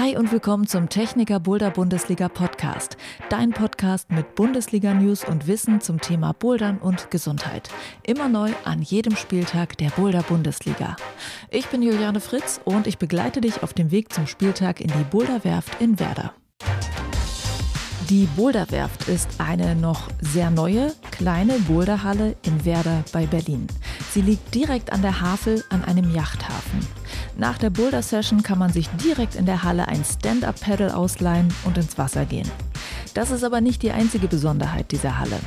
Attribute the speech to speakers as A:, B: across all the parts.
A: Hi und willkommen zum Techniker Boulder Bundesliga Podcast. Dein Podcast mit Bundesliga News und Wissen zum Thema Bouldern und Gesundheit. Immer neu an jedem Spieltag der Boulder Bundesliga. Ich bin Juliane Fritz und ich begleite dich auf dem Weg zum Spieltag in die Boulderwerft in Werder. Die Boulderwerft ist eine noch sehr neue, kleine Boulderhalle in Werder bei Berlin. Sie liegt direkt an der Havel an einem Yachthafen. Nach der Boulder-Session kann man sich direkt in der Halle ein Stand-Up-Pedal ausleihen und ins Wasser gehen. Das ist aber nicht die einzige Besonderheit dieser Halle.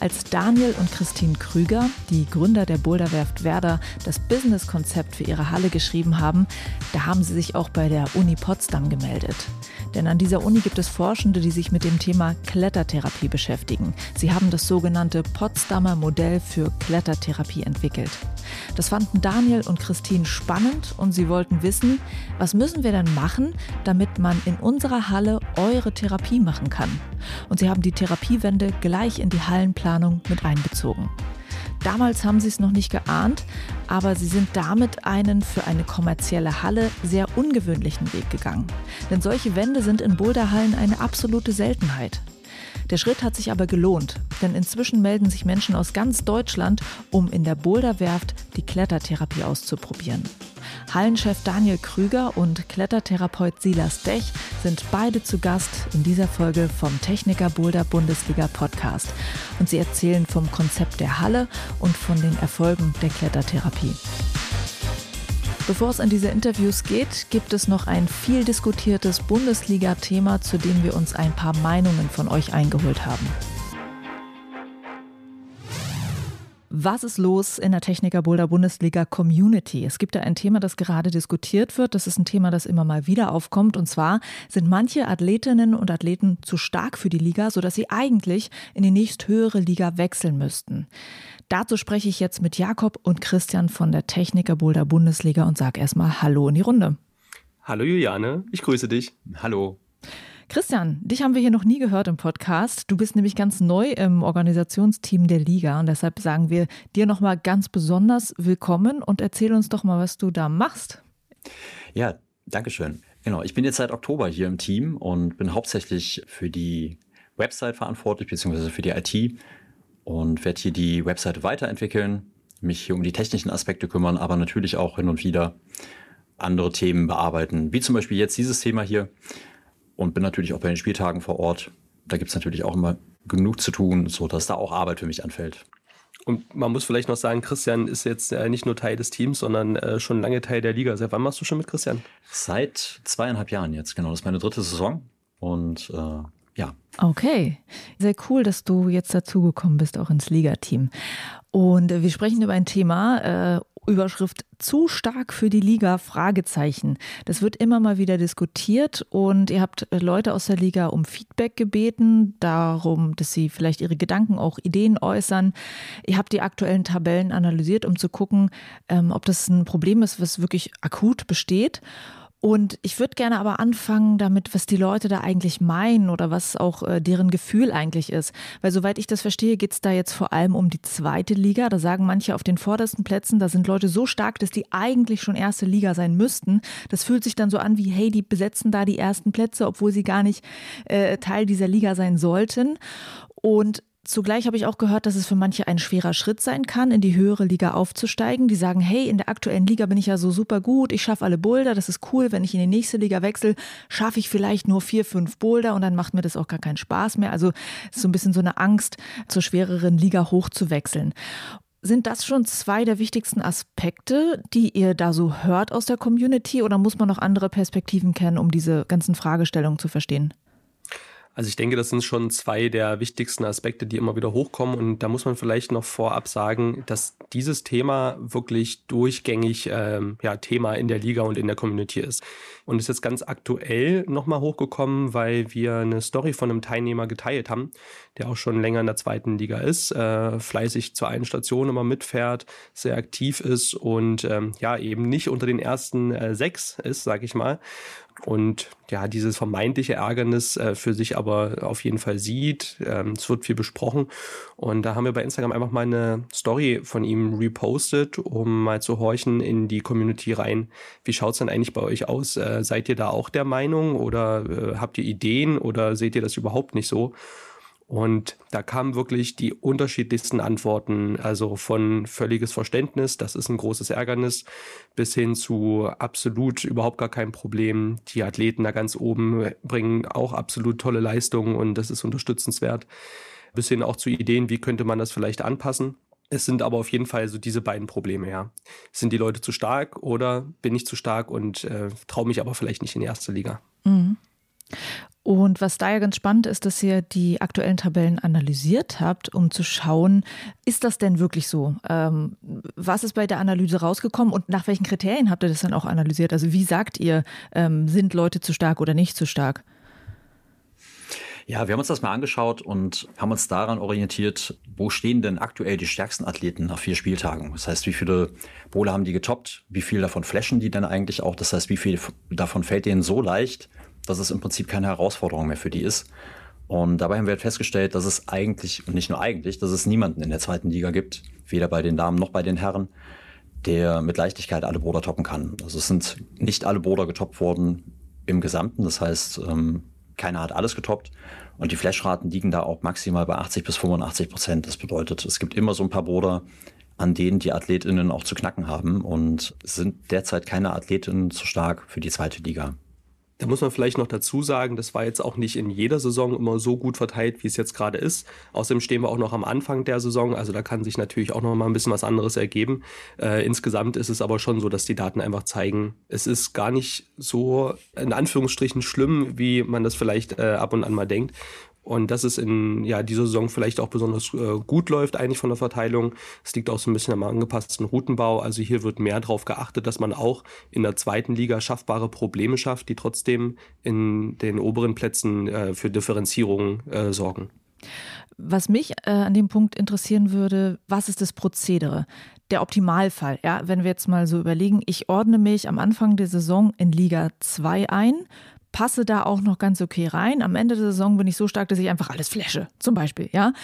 A: Als Daniel und Christine Krüger, die Gründer der Boulderwerft Werder, das Business-Konzept für ihre Halle geschrieben haben, da haben sie sich auch bei der Uni Potsdam gemeldet. Denn an dieser Uni gibt es Forschende, die sich mit dem Thema Klettertherapie beschäftigen. Sie haben das sogenannte Potsdamer Modell für Klettertherapie entwickelt. Das fanden Daniel und Christine spannend und sie wollten wissen, was müssen wir denn machen, damit man in unserer Halle eure Therapie machen kann. Und sie haben die Therapiewende gleich in die Hallenplanung mit einbezogen. Damals haben sie es noch nicht geahnt, aber sie sind damit einen für eine kommerzielle Halle sehr ungewöhnlichen Weg gegangen. Denn solche Wände sind in Boulderhallen eine absolute Seltenheit. Der Schritt hat sich aber gelohnt, denn inzwischen melden sich Menschen aus ganz Deutschland, um in der Boulderwerft die Klettertherapie auszuprobieren. Hallenchef Daniel Krüger und Klettertherapeut Silas Dech sind beide zu Gast in dieser Folge vom Techniker Boulder Bundesliga Podcast. Und sie erzählen vom Konzept der Halle und von den Erfolgen der Klettertherapie. Bevor es an diese Interviews geht, gibt es noch ein viel diskutiertes Bundesliga-Thema, zu dem wir uns ein paar Meinungen von euch eingeholt haben. Was ist los in der Techniker Boulder Bundesliga Community? Es gibt da ein Thema, das gerade diskutiert wird. Das ist ein Thema, das immer mal wieder aufkommt. Und zwar sind manche Athletinnen und Athleten zu stark für die Liga, sodass sie eigentlich in die nächsthöhere Liga wechseln müssten. Dazu spreche ich jetzt mit Jakob und Christian von der Techniker Boulder Bundesliga und sage erstmal Hallo in die Runde.
B: Hallo Juliane, ich grüße dich.
C: Hallo.
A: Christian, dich haben wir hier noch nie gehört im Podcast. Du bist nämlich ganz neu im Organisationsteam der Liga und deshalb sagen wir dir nochmal ganz besonders willkommen und erzähl uns doch mal, was du da machst.
C: Ja, danke schön. Genau, ich bin jetzt seit Oktober hier im Team und bin hauptsächlich für die Website verantwortlich, beziehungsweise für die IT und werde hier die Website weiterentwickeln, mich hier um die technischen Aspekte kümmern, aber natürlich auch hin und wieder andere Themen bearbeiten, wie zum Beispiel jetzt dieses Thema hier und bin natürlich auch bei den Spieltagen vor Ort. Da gibt es natürlich auch immer genug zu tun, sodass da auch Arbeit für mich anfällt.
B: Und man muss vielleicht noch sagen, Christian ist jetzt äh, nicht nur Teil des Teams, sondern äh, schon lange Teil der Liga. Seit wann machst du schon mit Christian?
C: Seit zweieinhalb Jahren jetzt, genau. Das ist meine dritte Saison. Und äh, ja.
A: Okay, sehr cool, dass du jetzt dazugekommen bist, auch ins Ligateam. Und wir sprechen über ein Thema, äh, Überschrift zu stark für die Liga Fragezeichen. Das wird immer mal wieder diskutiert und ihr habt Leute aus der Liga um Feedback gebeten, darum, dass sie vielleicht ihre Gedanken, auch Ideen äußern. Ihr habt die aktuellen Tabellen analysiert, um zu gucken, ähm, ob das ein Problem ist, was wirklich akut besteht. Und ich würde gerne aber anfangen damit, was die Leute da eigentlich meinen oder was auch äh, deren Gefühl eigentlich ist. Weil soweit ich das verstehe, geht es da jetzt vor allem um die zweite Liga. Da sagen manche auf den vordersten Plätzen, da sind Leute so stark, dass die eigentlich schon erste Liga sein müssten. Das fühlt sich dann so an wie, hey, die besetzen da die ersten Plätze, obwohl sie gar nicht äh, Teil dieser Liga sein sollten. Und Zugleich habe ich auch gehört, dass es für manche ein schwerer Schritt sein kann, in die höhere Liga aufzusteigen. Die sagen, hey, in der aktuellen Liga bin ich ja so super gut, ich schaffe alle Boulder, das ist cool. Wenn ich in die nächste Liga wechsle, schaffe ich vielleicht nur vier, fünf Boulder und dann macht mir das auch gar keinen Spaß mehr. Also ist so ein bisschen so eine Angst, zur schwereren Liga hochzuwechseln. Sind das schon zwei der wichtigsten Aspekte, die ihr da so hört aus der Community oder muss man noch andere Perspektiven kennen, um diese ganzen Fragestellungen zu verstehen?
B: Also ich denke, das sind schon zwei der wichtigsten Aspekte, die immer wieder hochkommen. Und da muss man vielleicht noch vorab sagen, dass dieses Thema wirklich durchgängig ähm, ja, Thema in der Liga und in der Community ist. Und ist jetzt ganz aktuell nochmal hochgekommen, weil wir eine Story von einem Teilnehmer geteilt haben, der auch schon länger in der zweiten Liga ist, äh, fleißig zur einen Station immer mitfährt, sehr aktiv ist und ähm, ja eben nicht unter den ersten äh, sechs ist, sag ich mal. Und ja, dieses vermeintliche Ärgernis äh, für sich aber auf jeden Fall sieht. Ähm, es wird viel besprochen. Und da haben wir bei Instagram einfach mal eine Story von ihm repostet, um mal zu horchen in die Community rein. Wie schaut es denn eigentlich bei euch aus? Äh, seid ihr da auch der Meinung oder äh, habt ihr Ideen oder seht ihr das überhaupt nicht so? Und da kamen wirklich die unterschiedlichsten Antworten, also von völliges Verständnis, das ist ein großes Ärgernis, bis hin zu absolut überhaupt gar kein Problem. Die Athleten da ganz oben bringen auch absolut tolle Leistungen und das ist unterstützenswert. Bis hin auch zu Ideen, wie könnte man das vielleicht anpassen. Es sind aber auf jeden Fall so diese beiden Probleme, ja. Sind die Leute zu stark oder bin ich zu stark und äh, traue mich aber vielleicht nicht in die erste Liga? Mhm.
A: Und was da ja ganz spannend ist, dass ihr die aktuellen Tabellen analysiert habt, um zu schauen, ist das denn wirklich so? Ähm, was ist bei der Analyse rausgekommen und nach welchen Kriterien habt ihr das dann auch analysiert? Also wie sagt ihr, ähm, sind Leute zu stark oder nicht zu stark?
C: Ja, wir haben uns das mal angeschaut und haben uns daran orientiert, wo stehen denn aktuell die stärksten Athleten nach vier Spieltagen? Das heißt, wie viele Bowler haben die getoppt? Wie viel davon flashen die denn eigentlich auch? Das heißt, wie viel davon fällt denen so leicht, dass es im Prinzip keine Herausforderung mehr für die ist. Und dabei haben wir halt festgestellt, dass es eigentlich, und nicht nur eigentlich, dass es niemanden in der zweiten Liga gibt, weder bei den Damen noch bei den Herren, der mit Leichtigkeit alle Boulder toppen kann. Also es sind nicht alle Boulder getoppt worden im Gesamten. Das heißt, ähm, keiner hat alles getoppt. Und die Flashraten liegen da auch maximal bei 80 bis 85 Prozent. Das bedeutet, es gibt immer so ein paar Boulder, an denen die AthletInnen auch zu knacken haben und sind derzeit keine AthletInnen zu stark für die zweite Liga.
B: Da muss man vielleicht noch dazu sagen, das war jetzt auch nicht in jeder Saison immer so gut verteilt, wie es jetzt gerade ist. Außerdem stehen wir auch noch am Anfang der Saison, also da kann sich natürlich auch noch mal ein bisschen was anderes ergeben. Äh, insgesamt ist es aber schon so, dass die Daten einfach zeigen, es ist gar nicht so in Anführungsstrichen schlimm, wie man das vielleicht äh, ab und an mal denkt. Und dass es in ja, dieser Saison vielleicht auch besonders äh, gut läuft, eigentlich von der Verteilung. Es liegt auch so ein bisschen am angepassten Routenbau. Also hier wird mehr darauf geachtet, dass man auch in der zweiten Liga schaffbare Probleme schafft, die trotzdem in den oberen Plätzen äh, für Differenzierung äh, sorgen.
A: Was mich äh, an dem Punkt interessieren würde, was ist das Prozedere? Der Optimalfall, ja, wenn wir jetzt mal so überlegen, ich ordne mich am Anfang der Saison in Liga 2 ein, passe da auch noch ganz okay rein. Am Ende der Saison bin ich so stark, dass ich einfach alles flashe, zum Beispiel, ja.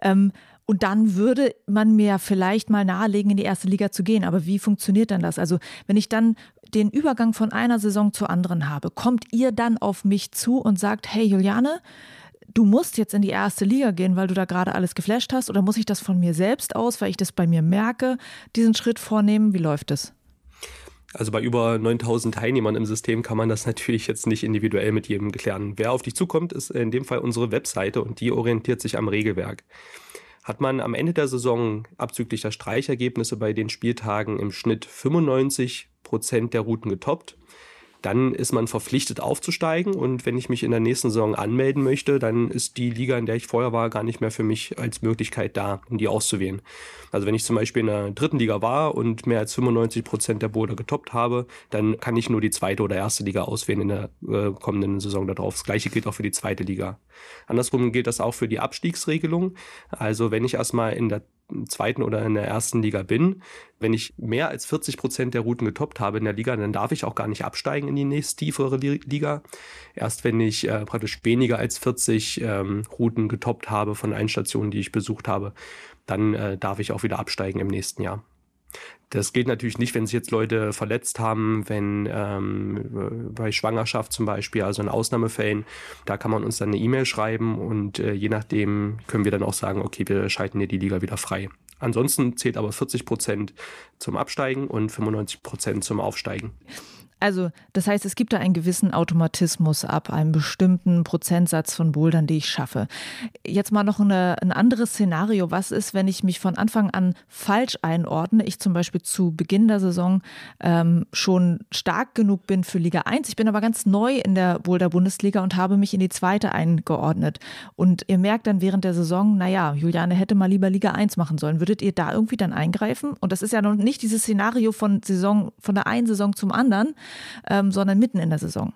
A: Ähm, und dann würde man mir vielleicht mal nahelegen, in die erste Liga zu gehen. Aber wie funktioniert dann das? Also, wenn ich dann den Übergang von einer Saison zur anderen habe, kommt ihr dann auf mich zu und sagt, hey Juliane, du musst jetzt in die erste Liga gehen, weil du da gerade alles geflasht hast? Oder muss ich das von mir selbst aus, weil ich das bei mir merke, diesen Schritt vornehmen? Wie läuft es?
B: Also bei über 9000 Teilnehmern im System kann man das natürlich jetzt nicht individuell mit jedem klären. Wer auf dich zukommt, ist in dem Fall unsere Webseite und die orientiert sich am Regelwerk. Hat man am Ende der Saison abzüglich der Streichergebnisse bei den Spieltagen im Schnitt 95 Prozent der Routen getoppt, dann ist man verpflichtet aufzusteigen und wenn ich mich in der nächsten Saison anmelden möchte, dann ist die Liga, in der ich vorher war, gar nicht mehr für mich als Möglichkeit da, um die auszuwählen. Also wenn ich zum Beispiel in der dritten Liga war und mehr als 95 Prozent der Boulder getoppt habe, dann kann ich nur die zweite oder erste Liga auswählen in der äh, kommenden Saison darauf. Das gleiche gilt auch für die zweite Liga. Andersrum gilt das auch für die Abstiegsregelung. Also wenn ich erstmal in der zweiten oder in der ersten Liga bin. Wenn ich mehr als 40 Prozent der Routen getoppt habe in der Liga, dann darf ich auch gar nicht absteigen in die nächst tiefere Liga. Erst wenn ich äh, praktisch weniger als 40 ähm, Routen getoppt habe von allen Stationen, die ich besucht habe, dann äh, darf ich auch wieder absteigen im nächsten Jahr. Das gilt natürlich nicht, wenn sich jetzt Leute verletzt haben, wenn ähm, bei Schwangerschaft zum Beispiel, also in Ausnahmefällen, da kann man uns dann eine E-Mail schreiben und äh, je nachdem können wir dann auch sagen, okay, wir schalten dir die Liga wieder frei. Ansonsten zählt aber 40 Prozent zum Absteigen und 95 Prozent zum Aufsteigen.
A: Also, das heißt, es gibt da einen gewissen Automatismus ab einem bestimmten Prozentsatz von Bouldern, die ich schaffe. Jetzt mal noch eine, ein anderes Szenario. Was ist, wenn ich mich von Anfang an falsch einordne? Ich zum Beispiel zu Beginn der Saison ähm, schon stark genug bin für Liga 1. Ich bin aber ganz neu in der Boulder-Bundesliga und habe mich in die zweite eingeordnet. Und ihr merkt dann während der Saison, naja, Juliane hätte mal lieber Liga 1 machen sollen. Würdet ihr da irgendwie dann eingreifen? Und das ist ja noch nicht dieses Szenario von Saison, von der einen Saison zum anderen, ähm, sondern mitten in der Saison.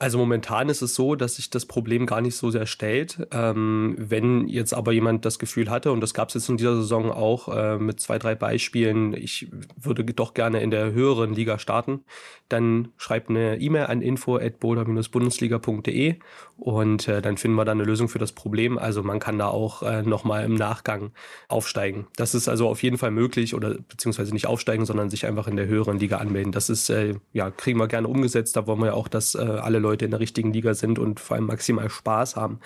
B: Also momentan ist es so, dass sich das Problem gar nicht so sehr stellt. Ähm, wenn jetzt aber jemand das Gefühl hatte, und das gab es jetzt in dieser Saison auch äh, mit zwei, drei Beispielen, ich würde doch gerne in der höheren Liga starten, dann schreibt eine E-Mail an info@boulder-bundesliga.de und äh, dann finden wir da eine Lösung für das Problem. Also man kann da auch äh, nochmal im Nachgang aufsteigen. Das ist also auf jeden Fall möglich oder beziehungsweise nicht aufsteigen, sondern sich einfach in der höheren Liga anmelden. Das ist, äh, ja, kriegen wir gerne umgesetzt. Da wollen wir ja auch, dass äh, alle Leute Leute in der richtigen Liga sind und vor allem maximal Spaß haben.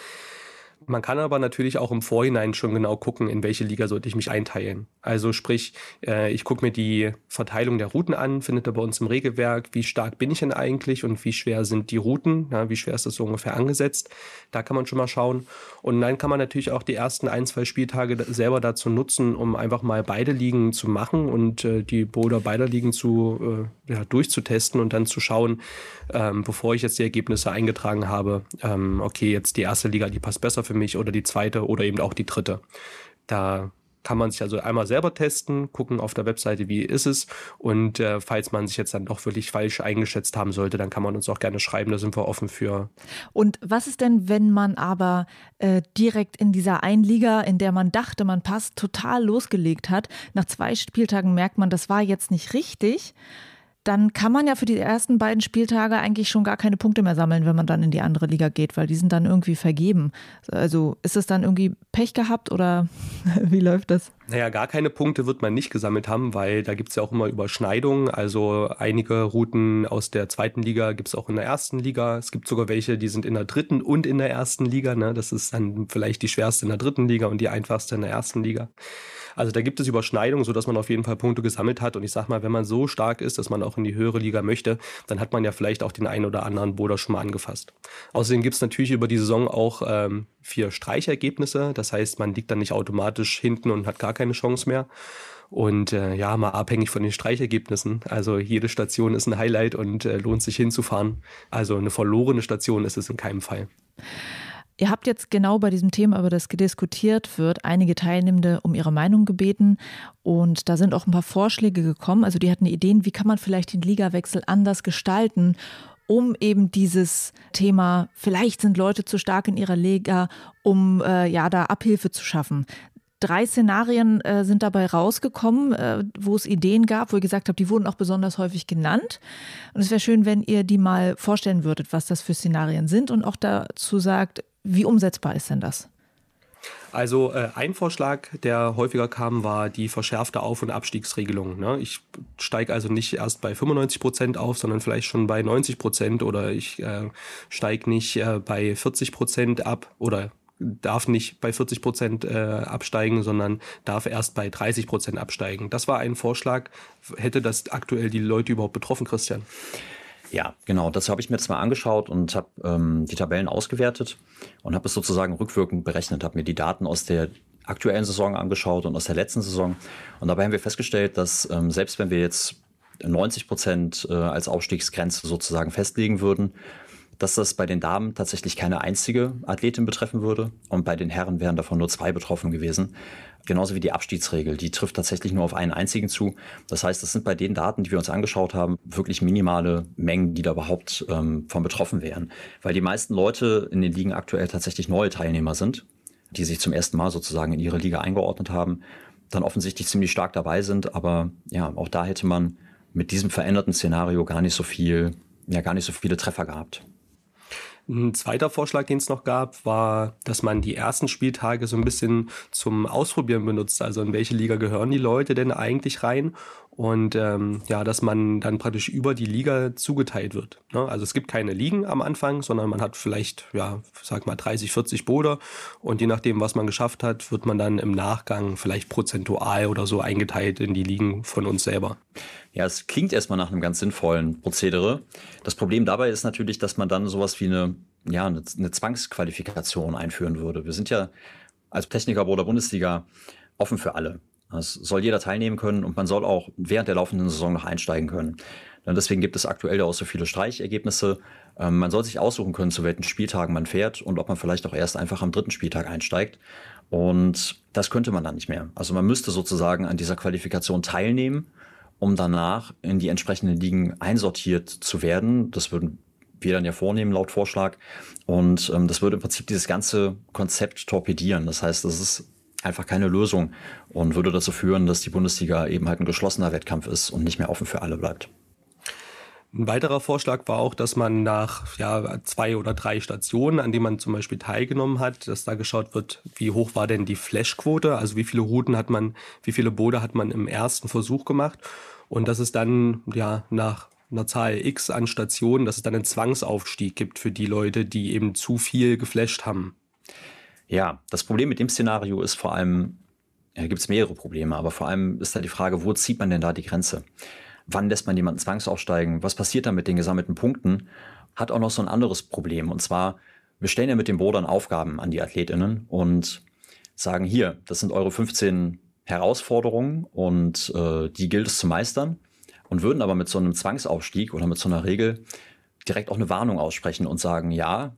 B: Man kann aber natürlich auch im Vorhinein schon genau gucken, in welche Liga sollte ich mich einteilen. Also sprich, äh, ich gucke mir die Verteilung der Routen an, findet ihr bei uns im Regelwerk, wie stark bin ich denn eigentlich und wie schwer sind die Routen, ja, wie schwer ist das so ungefähr angesetzt. Da kann man schon mal schauen. Und dann kann man natürlich auch die ersten ein, zwei Spieltage selber dazu nutzen, um einfach mal beide Ligen zu machen und äh, die Boulder beider Ligen zu, äh, ja, durchzutesten und dann zu schauen, ähm, bevor ich jetzt die Ergebnisse eingetragen habe, ähm, okay, jetzt die erste Liga, die passt besser für für mich oder die zweite oder eben auch die dritte. Da kann man sich also einmal selber testen, gucken auf der Webseite, wie ist es. Und äh, falls man sich jetzt dann doch wirklich falsch eingeschätzt haben sollte, dann kann man uns auch gerne schreiben, da sind wir offen für.
A: Und was ist denn, wenn man aber äh, direkt in dieser einen Liga, in der man dachte, man passt, total losgelegt hat? Nach zwei Spieltagen merkt man, das war jetzt nicht richtig dann kann man ja für die ersten beiden Spieltage eigentlich schon gar keine Punkte mehr sammeln, wenn man dann in die andere Liga geht, weil die sind dann irgendwie vergeben. Also ist es dann irgendwie Pech gehabt oder wie läuft das?
B: Naja, gar keine Punkte wird man nicht gesammelt haben, weil da gibt es ja auch immer Überschneidungen. Also einige Routen aus der zweiten Liga gibt es auch in der ersten Liga. Es gibt sogar welche, die sind in der dritten und in der ersten Liga. Ne? Das ist dann vielleicht die schwerste in der dritten Liga und die einfachste in der ersten Liga. Also da gibt es Überschneidungen, sodass man auf jeden Fall Punkte gesammelt hat. Und ich sag mal, wenn man so stark ist, dass man auch in die höhere Liga möchte, dann hat man ja vielleicht auch den einen oder anderen Boulder schon mal angefasst. Außerdem gibt es natürlich über die Saison auch ähm, vier Streichergebnisse. Das heißt, man liegt dann nicht automatisch hinten und hat gar keine Chance mehr. Und äh, ja, mal abhängig von den Streichergebnissen. Also jede Station ist ein Highlight und äh, lohnt sich hinzufahren. Also eine verlorene Station ist es in keinem Fall.
A: Ihr habt jetzt genau bei diesem Thema, über das diskutiert wird, einige Teilnehmende um ihre Meinung gebeten und da sind auch ein paar Vorschläge gekommen. Also die hatten Ideen, wie kann man vielleicht den Ligawechsel anders gestalten, um eben dieses Thema, vielleicht sind Leute zu stark in ihrer Liga, um äh, ja da Abhilfe zu schaffen. Drei Szenarien äh, sind dabei rausgekommen, äh, wo es Ideen gab, wo ihr gesagt habt, die wurden auch besonders häufig genannt. Und es wäre schön, wenn ihr die mal vorstellen würdet, was das für Szenarien sind und auch dazu sagt, wie umsetzbar ist denn das?
B: Also äh, ein Vorschlag, der häufiger kam, war die verschärfte Auf- und Abstiegsregelung. Ne? Ich steige also nicht erst bei 95 Prozent auf, sondern vielleicht schon bei 90 Prozent oder ich äh, steige nicht äh, bei 40 Prozent ab oder darf nicht bei 40 Prozent äh, absteigen, sondern darf erst bei 30 Prozent absteigen. Das war ein Vorschlag. Hätte das aktuell die Leute überhaupt betroffen, Christian?
C: Ja, genau. Das habe ich mir jetzt mal angeschaut und habe ähm, die Tabellen ausgewertet und habe es sozusagen rückwirkend berechnet, habe mir die Daten aus der aktuellen Saison angeschaut und aus der letzten Saison. Und dabei haben wir festgestellt, dass ähm, selbst wenn wir jetzt 90 Prozent äh, als Aufstiegsgrenze sozusagen festlegen würden, dass das bei den Damen tatsächlich keine einzige Athletin betreffen würde und bei den Herren wären davon nur zwei betroffen gewesen. Genauso wie die Abstiegsregel, die trifft tatsächlich nur auf einen einzigen zu. Das heißt, das sind bei den Daten, die wir uns angeschaut haben, wirklich minimale Mengen, die da überhaupt ähm, von betroffen wären. Weil die meisten Leute in den Ligen aktuell tatsächlich neue Teilnehmer sind, die sich zum ersten Mal sozusagen in ihre Liga eingeordnet haben, dann offensichtlich ziemlich stark dabei sind. Aber ja, auch da hätte man mit diesem veränderten Szenario gar nicht so viel, ja, gar nicht so viele Treffer gehabt.
B: Ein zweiter Vorschlag, den es noch gab, war, dass man die ersten Spieltage so ein bisschen zum Ausprobieren benutzt. Also in welche Liga gehören die Leute denn eigentlich rein? Und ähm, ja, dass man dann praktisch über die Liga zugeteilt wird. Ne? Also es gibt keine Ligen am Anfang, sondern man hat vielleicht, ja, sag mal 30, 40 Boulder und je nachdem, was man geschafft hat, wird man dann im Nachgang vielleicht prozentual oder so eingeteilt in die Ligen von uns selber.
C: Ja, es klingt erstmal nach einem ganz sinnvollen Prozedere. Das Problem dabei ist natürlich, dass man dann sowas wie eine, ja, eine, eine Zwangsqualifikation einführen würde. Wir sind ja als Techniker der Bundesliga offen für alle. Es soll jeder teilnehmen können und man soll auch während der laufenden Saison noch einsteigen können. Und deswegen gibt es aktuell auch so viele Streichergebnisse. Ähm, man soll sich aussuchen können, zu welchen Spieltagen man fährt und ob man vielleicht auch erst einfach am dritten Spieltag einsteigt. Und das könnte man dann nicht mehr. Also man müsste sozusagen an dieser Qualifikation teilnehmen, um danach in die entsprechenden Ligen einsortiert zu werden. Das würden wir dann ja vornehmen laut Vorschlag. Und ähm, das würde im Prinzip dieses ganze Konzept torpedieren. Das heißt, das ist einfach keine Lösung und würde dazu führen, dass die Bundesliga eben halt ein geschlossener Wettkampf ist und nicht mehr offen für alle bleibt.
B: Ein weiterer Vorschlag war auch, dass man nach ja, zwei oder drei Stationen, an denen man zum Beispiel teilgenommen hat, dass da geschaut wird, wie hoch war denn die Flashquote, also wie viele Routen hat man, wie viele Boote hat man im ersten Versuch gemacht und dass es dann ja nach einer Zahl X an Stationen, dass es dann einen Zwangsaufstieg gibt für die Leute, die eben zu viel geflasht haben.
C: Ja, das Problem mit dem Szenario ist vor allem, ja, gibt es mehrere Probleme, aber vor allem ist da die Frage, wo zieht man denn da die Grenze? Wann lässt man jemanden zwangsaufsteigen? Was passiert dann mit den gesammelten Punkten? Hat auch noch so ein anderes Problem. Und zwar, wir stellen ja mit den Bordern Aufgaben an die AthletInnen und sagen hier, das sind eure 15 Herausforderungen und äh, die gilt es zu meistern und würden aber mit so einem Zwangsaufstieg oder mit so einer Regel direkt auch eine Warnung aussprechen und sagen, ja,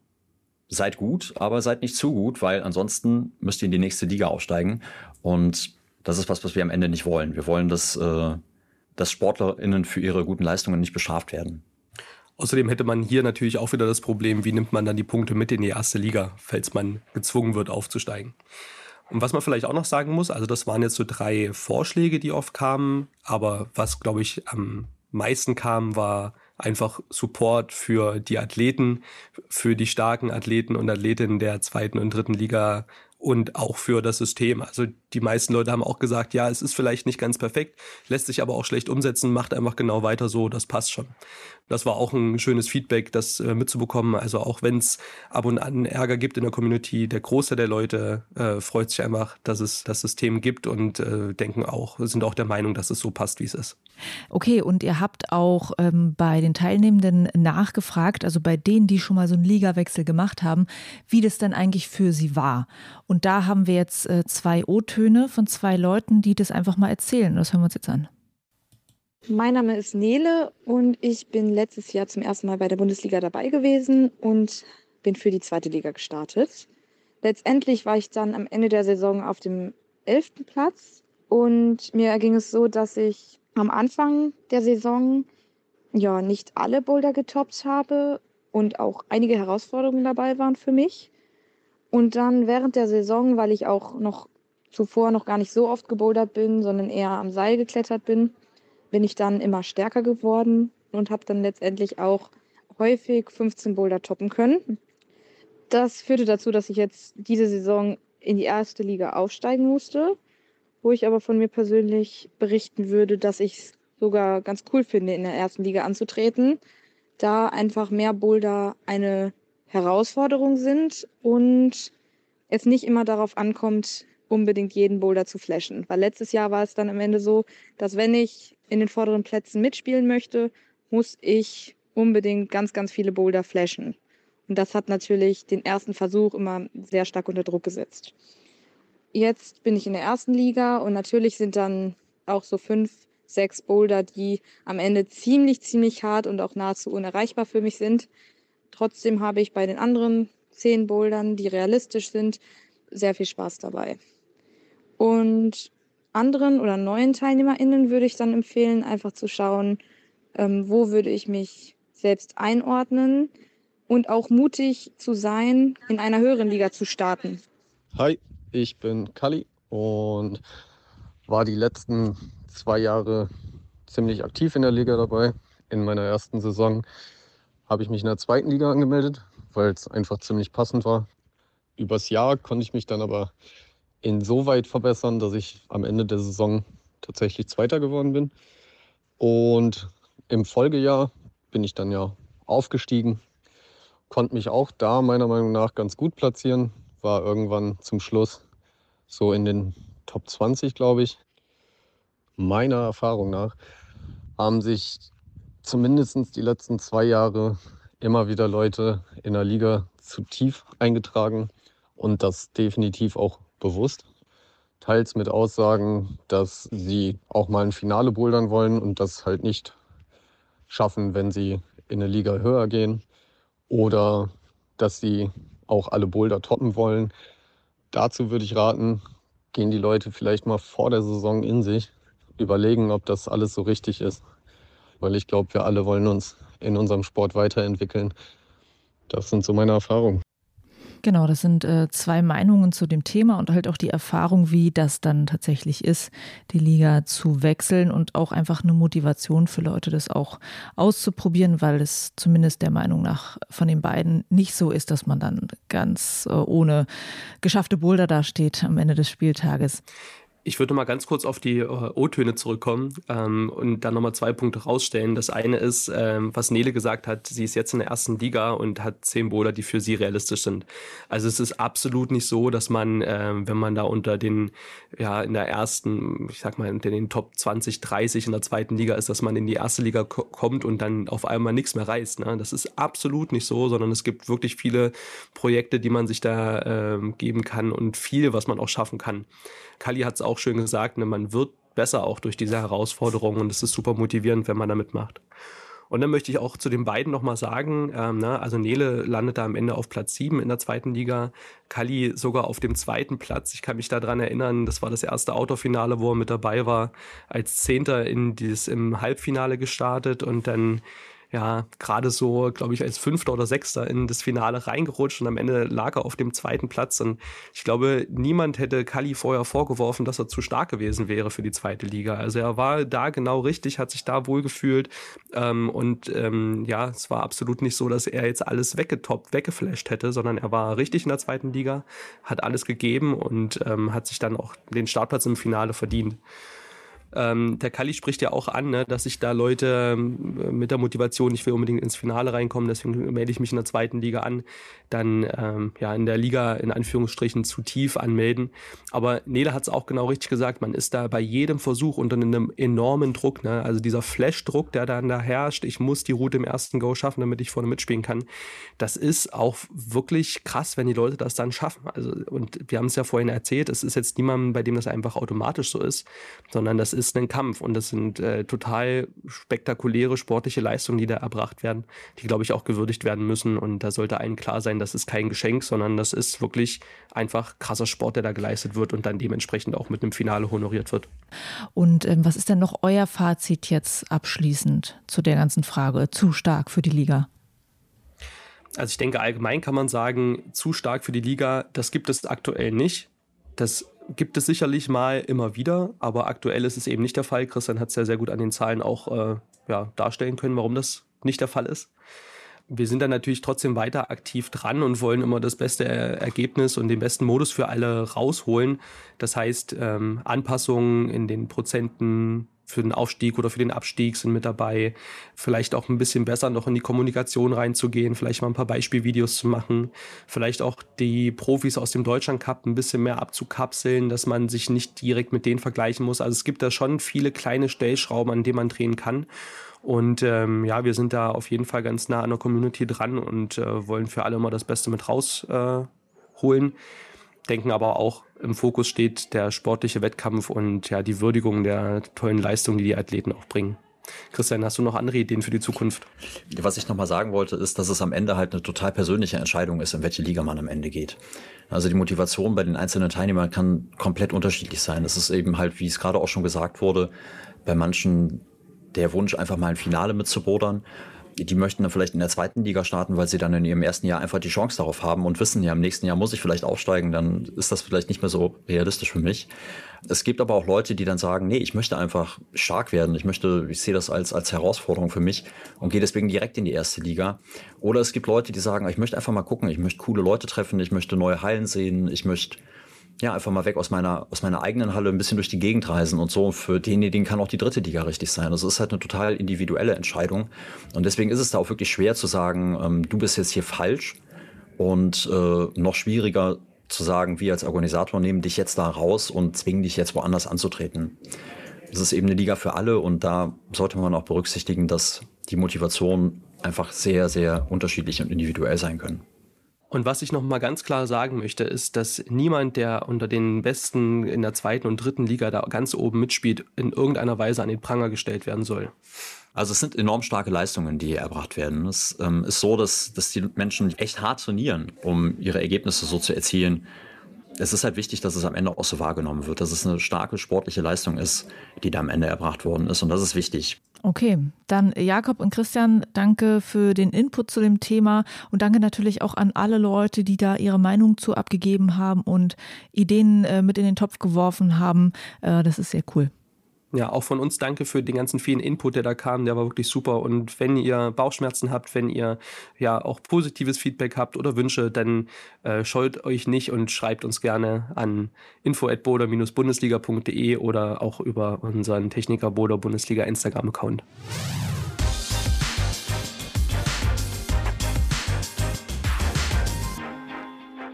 C: seid gut, aber seid nicht zu gut, weil ansonsten müsst ihr in die nächste Liga aufsteigen. Und das ist was, was wir am Ende nicht wollen. Wir wollen, dass äh, dass SportlerInnen für ihre guten Leistungen nicht bestraft werden.
B: Außerdem hätte man hier natürlich auch wieder das Problem, wie nimmt man dann die Punkte mit in die erste Liga, falls man gezwungen wird, aufzusteigen. Und was man vielleicht auch noch sagen muss, also das waren jetzt so drei Vorschläge, die oft kamen, aber was, glaube ich, am meisten kam, war einfach Support für die Athleten, für die starken Athleten und Athletinnen der zweiten und dritten Liga und auch für das System. Also die meisten Leute haben auch gesagt, ja, es ist vielleicht nicht ganz perfekt, lässt sich aber auch schlecht umsetzen, macht einfach genau weiter so, das passt schon. Das war auch ein schönes Feedback, das äh, mitzubekommen. Also auch wenn es ab und an Ärger gibt in der Community, der Großteil der Leute äh, freut sich einfach, dass es das System gibt und äh, denken auch, sind auch der Meinung, dass es so passt, wie es ist.
A: Okay, und ihr habt auch ähm, bei den Teilnehmenden nachgefragt, also bei denen, die schon mal so einen Ligawechsel gemacht haben, wie das denn eigentlich für sie war. Und da haben wir jetzt äh, zwei O-Töne von zwei Leuten, die das einfach mal erzählen. Das hören wir uns jetzt an.
D: Mein Name ist Nele und ich bin letztes Jahr zum ersten Mal bei der Bundesliga dabei gewesen und bin für die zweite Liga gestartet. Letztendlich war ich dann am Ende der Saison auf dem elften Platz und mir ging es so, dass ich am Anfang der Saison ja nicht alle Boulder getoppt habe und auch einige Herausforderungen dabei waren für mich. Und dann während der Saison, weil ich auch noch zuvor noch gar nicht so oft gebouldert bin, sondern eher am Seil geklettert bin, bin ich dann immer stärker geworden und habe dann letztendlich auch häufig 15 Boulder toppen können. Das führte dazu, dass ich jetzt diese Saison in die erste Liga aufsteigen musste, wo ich aber von mir persönlich berichten würde, dass ich es sogar ganz cool finde, in der ersten Liga anzutreten, da einfach mehr Boulder eine Herausforderung sind und es nicht immer darauf ankommt, unbedingt jeden Boulder zu flashen. Weil letztes Jahr war es dann am Ende so, dass wenn ich in den vorderen Plätzen mitspielen möchte, muss ich unbedingt ganz, ganz viele Boulder flashen. Und das hat natürlich den ersten Versuch immer sehr stark unter Druck gesetzt. Jetzt bin ich in der ersten Liga und natürlich sind dann auch so fünf, sechs Boulder, die am Ende ziemlich, ziemlich hart und auch nahezu unerreichbar für mich sind. Trotzdem habe ich bei den anderen zehn Bouldern, die realistisch sind, sehr viel Spaß dabei. Und anderen oder neuen TeilnehmerInnen würde ich dann empfehlen, einfach zu schauen, ähm, wo würde ich mich selbst einordnen und auch mutig zu sein, in einer höheren Liga zu starten.
E: Hi, ich bin Kali und war die letzten zwei Jahre ziemlich aktiv in der Liga dabei. In meiner ersten Saison habe ich mich in der zweiten Liga angemeldet, weil es einfach ziemlich passend war. Übers Jahr konnte ich mich dann aber insoweit verbessern, dass ich am Ende der Saison tatsächlich Zweiter geworden bin. Und im Folgejahr bin ich dann ja aufgestiegen, konnte mich auch da meiner Meinung nach ganz gut platzieren, war irgendwann zum Schluss so in den Top 20, glaube ich. Meiner Erfahrung nach haben sich zumindest die letzten zwei Jahre immer wieder Leute in der Liga zu tief eingetragen und das definitiv auch bewusst. Teils mit Aussagen, dass sie auch mal ein Finale bouldern wollen und das halt nicht schaffen, wenn sie in eine Liga höher gehen. Oder dass sie auch alle Boulder toppen wollen. Dazu würde ich raten, gehen die Leute vielleicht mal vor der Saison in sich, überlegen, ob das alles so richtig ist. Weil ich glaube, wir alle wollen uns in unserem Sport weiterentwickeln. Das sind so meine Erfahrungen.
A: Genau, das sind äh, zwei Meinungen zu dem Thema und halt auch die Erfahrung, wie das dann tatsächlich ist, die Liga zu wechseln und auch einfach eine Motivation für Leute, das auch auszuprobieren, weil es zumindest der Meinung nach von den beiden nicht so ist, dass man dann ganz äh, ohne geschaffte Boulder dasteht am Ende des Spieltages.
B: Ich würde mal ganz kurz auf die äh, O-Töne zurückkommen ähm, und dann nochmal zwei Punkte rausstellen. Das eine ist, ähm, was Nele gesagt hat, sie ist jetzt in der ersten Liga und hat zehn Bowler, die für sie realistisch sind. Also es ist absolut nicht so, dass man, ähm, wenn man da unter den, ja, in der ersten, ich sag mal, unter den Top 20, 30 in der zweiten Liga ist, dass man in die erste Liga kommt und dann auf einmal nichts mehr reißt. Ne? Das ist absolut nicht so, sondern es gibt wirklich viele Projekte, die man sich da ähm, geben kann und viel, was man auch schaffen kann. Kali hat es auch schön gesagt, ne, man wird besser auch durch diese Herausforderungen und es ist super motivierend, wenn man da mitmacht. Und dann möchte ich auch zu den beiden nochmal sagen, ähm, ne, also Nele landet da am Ende auf Platz 7 in der zweiten Liga, Kali sogar auf dem zweiten Platz. Ich kann mich daran erinnern, das war das erste Autofinale, wo er mit dabei war, als Zehnter in dieses, im Halbfinale gestartet und dann ja, gerade so, glaube ich, als Fünfter oder Sechster in das Finale reingerutscht und am Ende lag er auf dem zweiten Platz. Und ich glaube, niemand hätte Kali vorher vorgeworfen, dass er zu stark gewesen wäre für die zweite Liga. Also er war da genau richtig, hat sich da wohlgefühlt. Ähm, und ähm, ja, es war absolut nicht so, dass er jetzt alles weggetoppt, weggeflasht hätte, sondern er war richtig in der zweiten Liga, hat alles gegeben und ähm, hat sich dann auch den Startplatz im Finale verdient. Ähm, der Kali spricht ja auch an, ne, dass sich da Leute ähm, mit der Motivation, ich will unbedingt ins Finale reinkommen, deswegen melde ich mich in der zweiten Liga an, dann ähm, ja in der Liga in Anführungsstrichen zu tief anmelden. Aber Nele hat es auch genau richtig gesagt, man ist da bei jedem Versuch unter einem enormen Druck. Ne? Also dieser Flash-Druck, der dann da herrscht, ich muss die Route im ersten Go schaffen, damit ich vorne mitspielen kann. Das ist auch wirklich krass, wenn die Leute das dann schaffen. Also, und wir haben es ja vorhin erzählt, es ist jetzt niemand, bei dem das einfach automatisch so ist, sondern das ist ist ein Kampf und das sind äh, total spektakuläre sportliche Leistungen, die da erbracht werden, die, glaube ich, auch gewürdigt werden müssen. Und da sollte allen klar sein, das ist kein Geschenk, sondern das ist wirklich einfach krasser Sport, der da geleistet wird und dann dementsprechend auch mit einem Finale honoriert wird.
A: Und ähm, was ist denn noch euer Fazit jetzt abschließend zu der ganzen Frage? Zu stark für die Liga?
B: Also ich denke, allgemein kann man sagen, zu stark für die Liga, das gibt es aktuell nicht. Das gibt es sicherlich mal immer wieder, aber aktuell ist es eben nicht der Fall. Christian hat es ja sehr gut an den Zahlen auch äh, ja, darstellen können, warum das nicht der Fall ist. Wir sind dann natürlich trotzdem weiter aktiv dran und wollen immer das beste Ergebnis und den besten Modus für alle rausholen. Das heißt, ähm, Anpassungen in den Prozenten für den Aufstieg oder für den Abstieg sind mit dabei. Vielleicht auch ein bisschen besser noch in die Kommunikation reinzugehen, vielleicht mal ein paar Beispielvideos zu machen, vielleicht auch die Profis aus dem Deutschland Cup ein bisschen mehr abzukapseln, dass man sich nicht direkt mit denen vergleichen muss. Also es gibt da schon viele kleine Stellschrauben, an denen man drehen kann. Und ähm, ja, wir sind da auf jeden Fall ganz nah an der Community dran und äh, wollen für alle immer das Beste mit rausholen. Äh, denken aber auch im Fokus steht der sportliche Wettkampf und ja die Würdigung der tollen Leistungen, die die Athleten auch bringen. Christian, hast du noch andere Ideen für die Zukunft?
C: Was ich nochmal sagen wollte, ist, dass es am Ende halt eine total persönliche Entscheidung ist, in welche Liga man am Ende geht. Also die Motivation bei den einzelnen Teilnehmern kann komplett unterschiedlich sein. Es ist eben halt, wie es gerade auch schon gesagt wurde, bei manchen der Wunsch, einfach mal ein Finale mitzubodern die möchten dann vielleicht in der zweiten Liga starten, weil sie dann in ihrem ersten Jahr einfach die Chance darauf haben und wissen, ja, im nächsten Jahr muss ich vielleicht aufsteigen, dann ist das vielleicht nicht mehr so realistisch für mich. Es gibt aber auch Leute, die dann sagen, nee, ich möchte einfach stark werden. Ich möchte, ich sehe das als, als Herausforderung für mich und gehe deswegen direkt in die erste Liga. Oder es gibt Leute, die sagen, ich möchte einfach mal gucken, ich möchte coole Leute treffen, ich möchte neue Hallen sehen, ich möchte ja, einfach mal weg aus meiner, aus meiner eigenen Halle ein bisschen durch die Gegend reisen und so. Für denjenigen kann auch die dritte Liga richtig sein. Das ist halt eine total individuelle Entscheidung. Und deswegen ist es da auch wirklich schwer zu sagen, ähm, du bist jetzt hier falsch und äh, noch schwieriger zu sagen, wir als Organisator nehmen dich jetzt da raus und zwingen dich jetzt woanders anzutreten. Es ist eben eine Liga für alle und da sollte man auch berücksichtigen, dass die Motivation einfach sehr, sehr unterschiedlich und individuell sein können.
B: Und was ich noch mal ganz klar sagen möchte, ist, dass niemand, der unter den Besten in der zweiten und dritten Liga da ganz oben mitspielt, in irgendeiner Weise an den Pranger gestellt werden soll.
C: Also es sind enorm starke Leistungen, die erbracht werden. Es ähm, ist so, dass, dass die Menschen echt hart trainieren, um ihre Ergebnisse so zu erzielen. Es ist halt wichtig, dass es am Ende auch so wahrgenommen wird, dass es eine starke sportliche Leistung ist, die da am Ende erbracht worden ist. Und das ist wichtig.
A: Okay, dann Jakob und Christian, danke für den Input zu dem Thema und danke natürlich auch an alle Leute, die da ihre Meinung zu abgegeben haben und Ideen äh, mit in den Topf geworfen haben. Äh, das ist sehr cool.
B: Ja, auch von uns danke für den ganzen vielen Input, der da kam. Der war wirklich super. Und wenn ihr Bauchschmerzen habt, wenn ihr ja auch positives Feedback habt oder Wünsche, dann äh, scheut euch nicht und schreibt uns gerne an info@boder-bundesliga.de oder auch über unseren Techniker Boder Bundesliga Instagram-Account.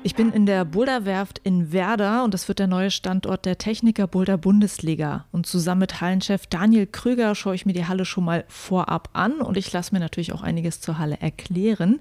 A: Ich bin in der Boulderwerft in Werder und das wird der neue Standort der Techniker Boulder Bundesliga. Und zusammen mit Hallenchef Daniel Krüger schaue ich mir die Halle schon mal vorab an und ich lasse mir natürlich auch einiges zur Halle erklären,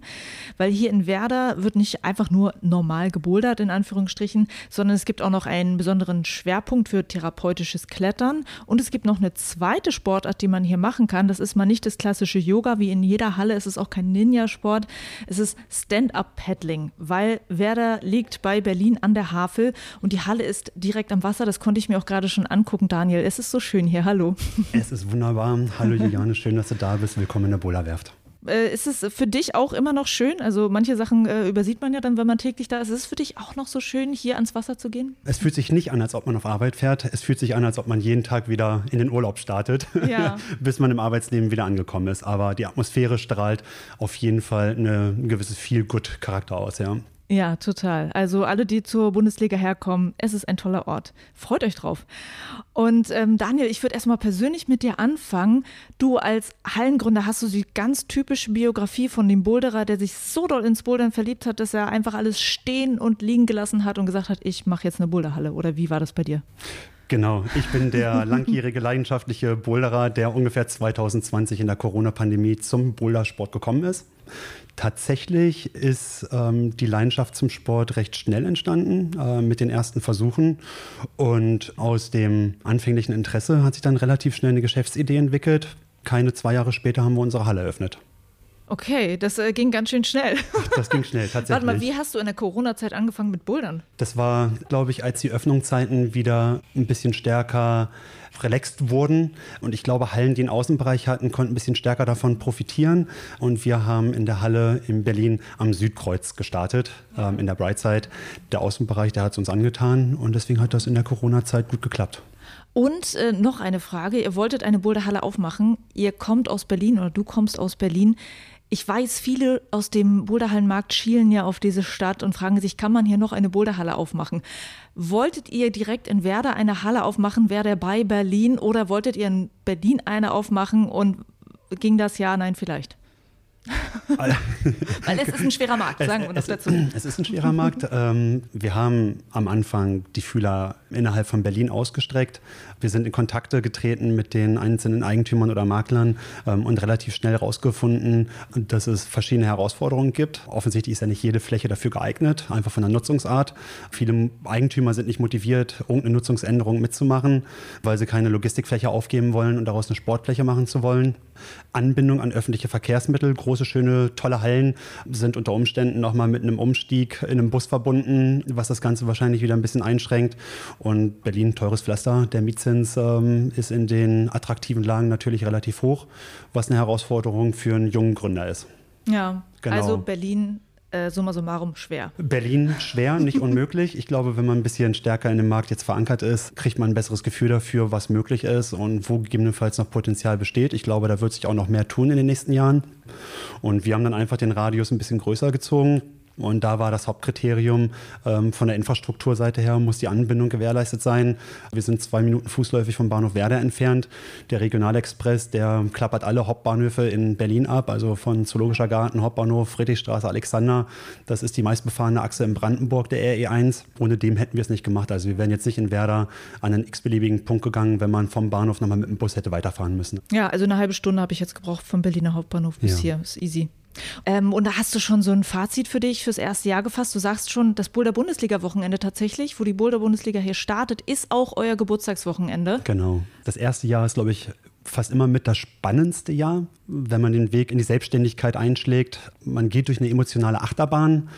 A: weil hier in Werder wird nicht einfach nur normal gebouldert in Anführungsstrichen, sondern es gibt auch noch einen besonderen Schwerpunkt für therapeutisches Klettern und es gibt noch eine zweite Sportart, die man hier machen kann. Das ist mal nicht das klassische Yoga wie in jeder Halle, es ist auch kein Ninja-Sport, es ist Stand-up-Paddling, weil Werder liegt bei Berlin an der Havel und die Halle ist direkt am Wasser. Das konnte ich mir auch gerade schon angucken, Daniel. Es ist so schön hier. Hallo.
F: Es ist wunderbar. Hallo Juliane, schön, dass du da bist. Willkommen in der Bola-Werft.
A: Äh, ist es für dich auch immer noch schön? Also manche Sachen äh, übersieht man ja dann, wenn man täglich da ist. Ist es für dich auch noch so schön, hier ans Wasser zu gehen?
F: Es fühlt sich nicht an, als ob man auf Arbeit fährt. Es fühlt sich an, als ob man jeden Tag wieder in den Urlaub startet, ja. bis man im Arbeitsleben wieder angekommen ist. Aber die Atmosphäre strahlt auf jeden Fall eine, ein gewisses Feel-Good-Charakter aus, ja.
A: Ja, total. Also alle, die zur Bundesliga herkommen, es ist ein toller Ort. Freut euch drauf. Und ähm, Daniel, ich würde erstmal persönlich mit dir anfangen. Du als Hallengründer hast du die ganz typische Biografie von dem Boulderer, der sich so doll ins Bouldern verliebt hat, dass er einfach alles stehen und liegen gelassen hat und gesagt hat, ich mache jetzt eine Boulderhalle. Oder wie war das bei dir?
F: Genau, ich bin der langjährige leidenschaftliche Boulderer, der ungefähr 2020 in der Corona-Pandemie zum Bouldersport gekommen ist. Tatsächlich ist ähm, die Leidenschaft zum Sport recht schnell entstanden äh, mit den ersten Versuchen. Und aus dem anfänglichen Interesse hat sich dann relativ schnell eine Geschäftsidee entwickelt. Keine zwei Jahre später haben wir unsere Halle eröffnet.
A: Okay, das äh, ging ganz schön schnell.
F: Das ging schnell, tatsächlich.
A: Warte mal, wie hast du in der Corona-Zeit angefangen mit Bouldern?
F: Das war, glaube ich, als die Öffnungszeiten wieder ein bisschen stärker relaxed wurden. Und ich glaube, Hallen, die einen Außenbereich hatten, konnten ein bisschen stärker davon profitieren. Und wir haben in der Halle in Berlin am Südkreuz gestartet, ähm, in der Brightside. Der Außenbereich, der hat es uns angetan. Und deswegen hat das in der Corona-Zeit gut geklappt.
A: Und äh, noch eine Frage. Ihr wolltet eine Boulderhalle aufmachen. Ihr kommt aus Berlin oder du kommst aus Berlin. Ich weiß, viele aus dem Boulderhallenmarkt schielen ja auf diese Stadt und fragen sich, kann man hier noch eine Boulderhalle aufmachen? Wolltet ihr direkt in Werder eine Halle aufmachen, Werder bei Berlin, oder wolltet ihr in Berlin eine aufmachen und ging das ja, nein, vielleicht? Weil es ist ein schwerer Markt, sagen wir noch dazu.
F: Es ist ein schwerer Markt. Ähm, wir haben am Anfang die Fühler innerhalb von Berlin ausgestreckt. Wir sind in Kontakte getreten mit den einzelnen Eigentümern oder Maklern ähm, und relativ schnell herausgefunden, dass es verschiedene Herausforderungen gibt. Offensichtlich ist ja nicht jede Fläche dafür geeignet, einfach von der Nutzungsart. Viele Eigentümer sind nicht motiviert, irgendeine Nutzungsänderung mitzumachen, weil sie keine Logistikfläche aufgeben wollen und daraus eine Sportfläche machen zu wollen. Anbindung an öffentliche Verkehrsmittel, große, schöne, tolle Hallen sind unter Umständen nochmal mit einem Umstieg in einem Bus verbunden, was das Ganze wahrscheinlich wieder ein bisschen einschränkt. Und Berlin, teures Pflaster, der Mietzins ähm, ist in den attraktiven Lagen natürlich relativ hoch, was eine Herausforderung für einen jungen Gründer ist.
A: Ja, genau. also Berlin äh, summa summarum schwer.
F: Berlin schwer, nicht unmöglich. Ich glaube, wenn man ein bisschen stärker in dem Markt jetzt verankert ist, kriegt man ein besseres Gefühl dafür, was möglich ist und wo gegebenenfalls noch Potenzial besteht. Ich glaube, da wird sich auch noch mehr tun in den nächsten Jahren. Und wir haben dann einfach den Radius ein bisschen größer gezogen und da war das Hauptkriterium ähm, von der Infrastrukturseite her, muss die Anbindung gewährleistet sein. Wir sind zwei Minuten fußläufig vom Bahnhof Werder entfernt. Der Regionalexpress, der klappert alle Hauptbahnhöfe in Berlin ab, also von Zoologischer Garten, Hauptbahnhof, Friedrichstraße, Alexander. Das ist die meistbefahrene Achse in Brandenburg, der RE1. Ohne dem hätten wir es nicht gemacht. Also wir wären jetzt nicht in Werder an einen x-beliebigen Punkt gegangen, wenn man vom Bahnhof nochmal mit dem Bus hätte weiterfahren müssen.
A: Ja, also eine halbe Stunde habe ich jetzt gebraucht vom Berliner Hauptbahnhof bis ja. hier. Ist easy. Ähm, und da hast du schon so ein Fazit für dich fürs erste Jahr gefasst. Du sagst schon, das Boulder Bundesliga-Wochenende tatsächlich, wo die Boulder Bundesliga hier startet, ist auch euer Geburtstagswochenende.
F: Genau. Das erste Jahr ist, glaube ich, fast immer mit das spannendste Jahr, wenn man den Weg in die Selbstständigkeit einschlägt. Man geht durch eine emotionale Achterbahn.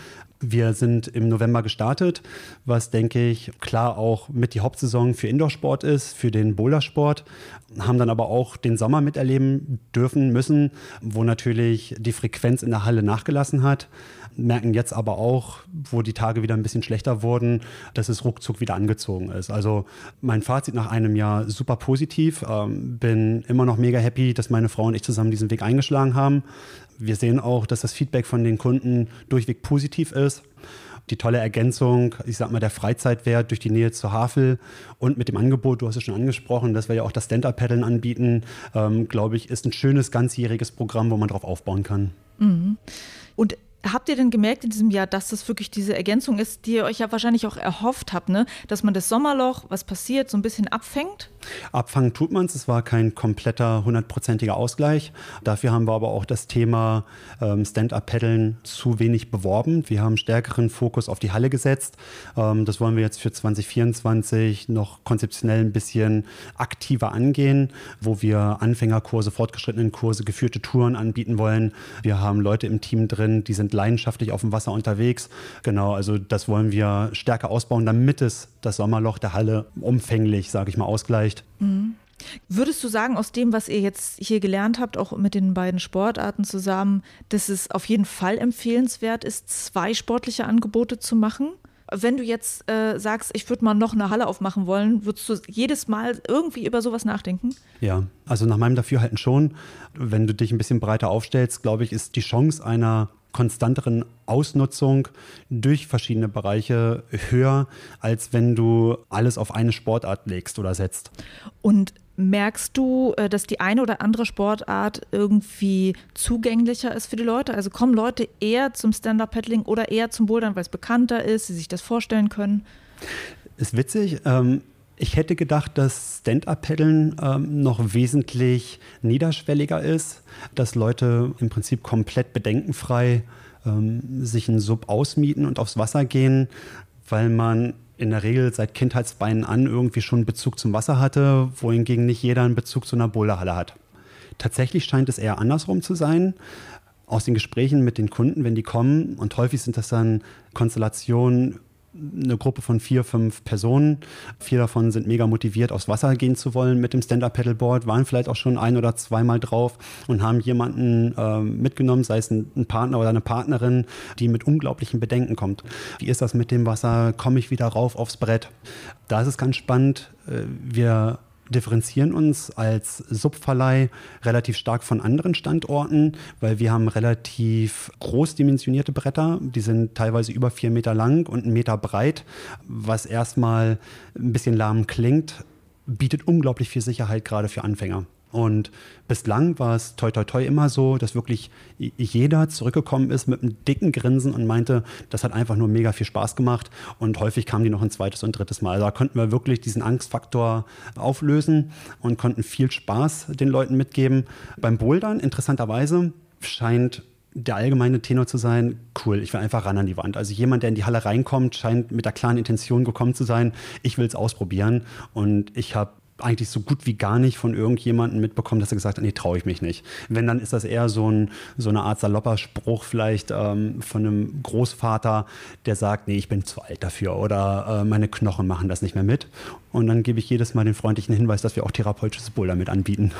F: Wir sind im November gestartet, was denke ich klar auch mit die Hauptsaison für Indoorsport ist, für den Bouldersport, haben dann aber auch den Sommer miterleben dürfen müssen, wo natürlich die Frequenz in der Halle nachgelassen hat merken jetzt aber auch, wo die Tage wieder ein bisschen schlechter wurden, dass es ruckzuck wieder angezogen ist. Also mein Fazit nach einem Jahr super positiv. Ähm, bin immer noch mega happy, dass meine Frau und ich zusammen diesen Weg eingeschlagen haben. Wir sehen auch, dass das Feedback von den Kunden durchweg positiv ist die tolle Ergänzung, ich sag mal, der Freizeitwert durch die Nähe zur Havel und mit dem Angebot, du hast es schon angesprochen, dass wir ja auch das Stand-Up-Paddeln anbieten, ähm, glaube ich, ist ein schönes ganzjähriges Programm, wo man drauf aufbauen kann.
A: Mhm. Und Habt ihr denn gemerkt in diesem Jahr, dass das wirklich diese Ergänzung ist, die ihr euch ja wahrscheinlich auch erhofft habt, ne? dass man das Sommerloch, was passiert, so ein bisschen abfängt?
F: Abfangen tut man es. Es war kein kompletter, hundertprozentiger Ausgleich. Dafür haben wir aber auch das Thema ähm, Stand-Up-Paddeln zu wenig beworben. Wir haben stärkeren Fokus auf die Halle gesetzt. Ähm, das wollen wir jetzt für 2024 noch konzeptionell ein bisschen aktiver angehen, wo wir Anfängerkurse, fortgeschrittenen Kurse, geführte Touren anbieten wollen. Wir haben Leute im Team drin, die sind leidenschaftlich auf dem Wasser unterwegs. Genau, also das wollen wir stärker ausbauen, damit es das Sommerloch der Halle umfänglich, sage ich mal, ausgleicht.
A: Mhm. Würdest du sagen, aus dem, was ihr jetzt hier gelernt habt, auch mit den beiden Sportarten zusammen, dass es auf jeden Fall empfehlenswert ist, zwei sportliche Angebote zu machen? Wenn du jetzt äh, sagst, ich würde mal noch eine Halle aufmachen wollen, würdest du jedes Mal irgendwie über sowas nachdenken?
F: Ja, also nach meinem Dafürhalten schon. Wenn du dich ein bisschen breiter aufstellst, glaube ich, ist die Chance einer konstanteren Ausnutzung durch verschiedene Bereiche höher, als wenn du alles auf eine Sportart legst oder setzt.
A: Und merkst du, äh, dass die eine oder andere Sportart irgendwie zugänglicher ist für die Leute? Also kommen Leute eher zum Stand-Up-Paddling oder eher zum Bouldern, weil es bekannter ist, sie sich das vorstellen können?
F: Ist witzig. Ähm ich hätte gedacht, dass Stand-Up-Paddeln ähm, noch wesentlich niederschwelliger ist, dass Leute im Prinzip komplett bedenkenfrei ähm, sich einen Sub ausmieten und aufs Wasser gehen, weil man in der Regel seit Kindheitsbeinen an irgendwie schon Bezug zum Wasser hatte, wohingegen nicht jeder einen Bezug zu einer Boulderhalle hat. Tatsächlich scheint es eher andersrum zu sein. Aus den Gesprächen mit den Kunden, wenn die kommen, und häufig sind das dann Konstellationen eine Gruppe von vier, fünf Personen. Vier davon sind mega motiviert, aufs Wasser gehen zu wollen mit dem Stand-Up-Pedalboard, waren vielleicht auch schon ein oder zweimal drauf und haben jemanden äh, mitgenommen, sei es ein, ein, Partner oder eine Partnerin, die mit unglaublichen Bedenken kommt. Wie ist das mit dem Wasser? Komme ich wieder rauf aufs Brett? Da ist es ganz spannend. Äh, wir differenzieren uns als Subverleih relativ stark von anderen Standorten, weil wir haben relativ großdimensionierte Bretter. Die sind teilweise über vier Meter lang und einen Meter breit, was erstmal ein bisschen lahm klingt, bietet unglaublich viel Sicherheit gerade für Anfänger. Und bislang war es toi toi toi immer so, dass wirklich jeder zurückgekommen ist mit einem dicken Grinsen und meinte, das hat einfach nur mega viel Spaß gemacht. Und häufig kamen die noch ein zweites und drittes Mal. Also da konnten wir wirklich diesen Angstfaktor auflösen und konnten viel Spaß den Leuten mitgeben. Beim Bouldern, interessanterweise, scheint der allgemeine Tenor zu sein, cool, ich will einfach ran an die Wand. Also jemand, der in die Halle reinkommt, scheint mit der klaren Intention gekommen zu sein, ich will es ausprobieren. Und ich habe eigentlich so gut wie gar nicht von irgendjemandem mitbekommen, dass er gesagt hat, nee, traue ich mich nicht. Wenn, dann ist das eher so, ein, so eine Art salopper Spruch vielleicht ähm, von einem Großvater, der sagt, nee, ich bin zu alt dafür oder äh, meine Knochen machen das nicht mehr mit. Und dann gebe ich jedes Mal den freundlichen Hinweis, dass wir auch therapeutisches Boulder mit anbieten.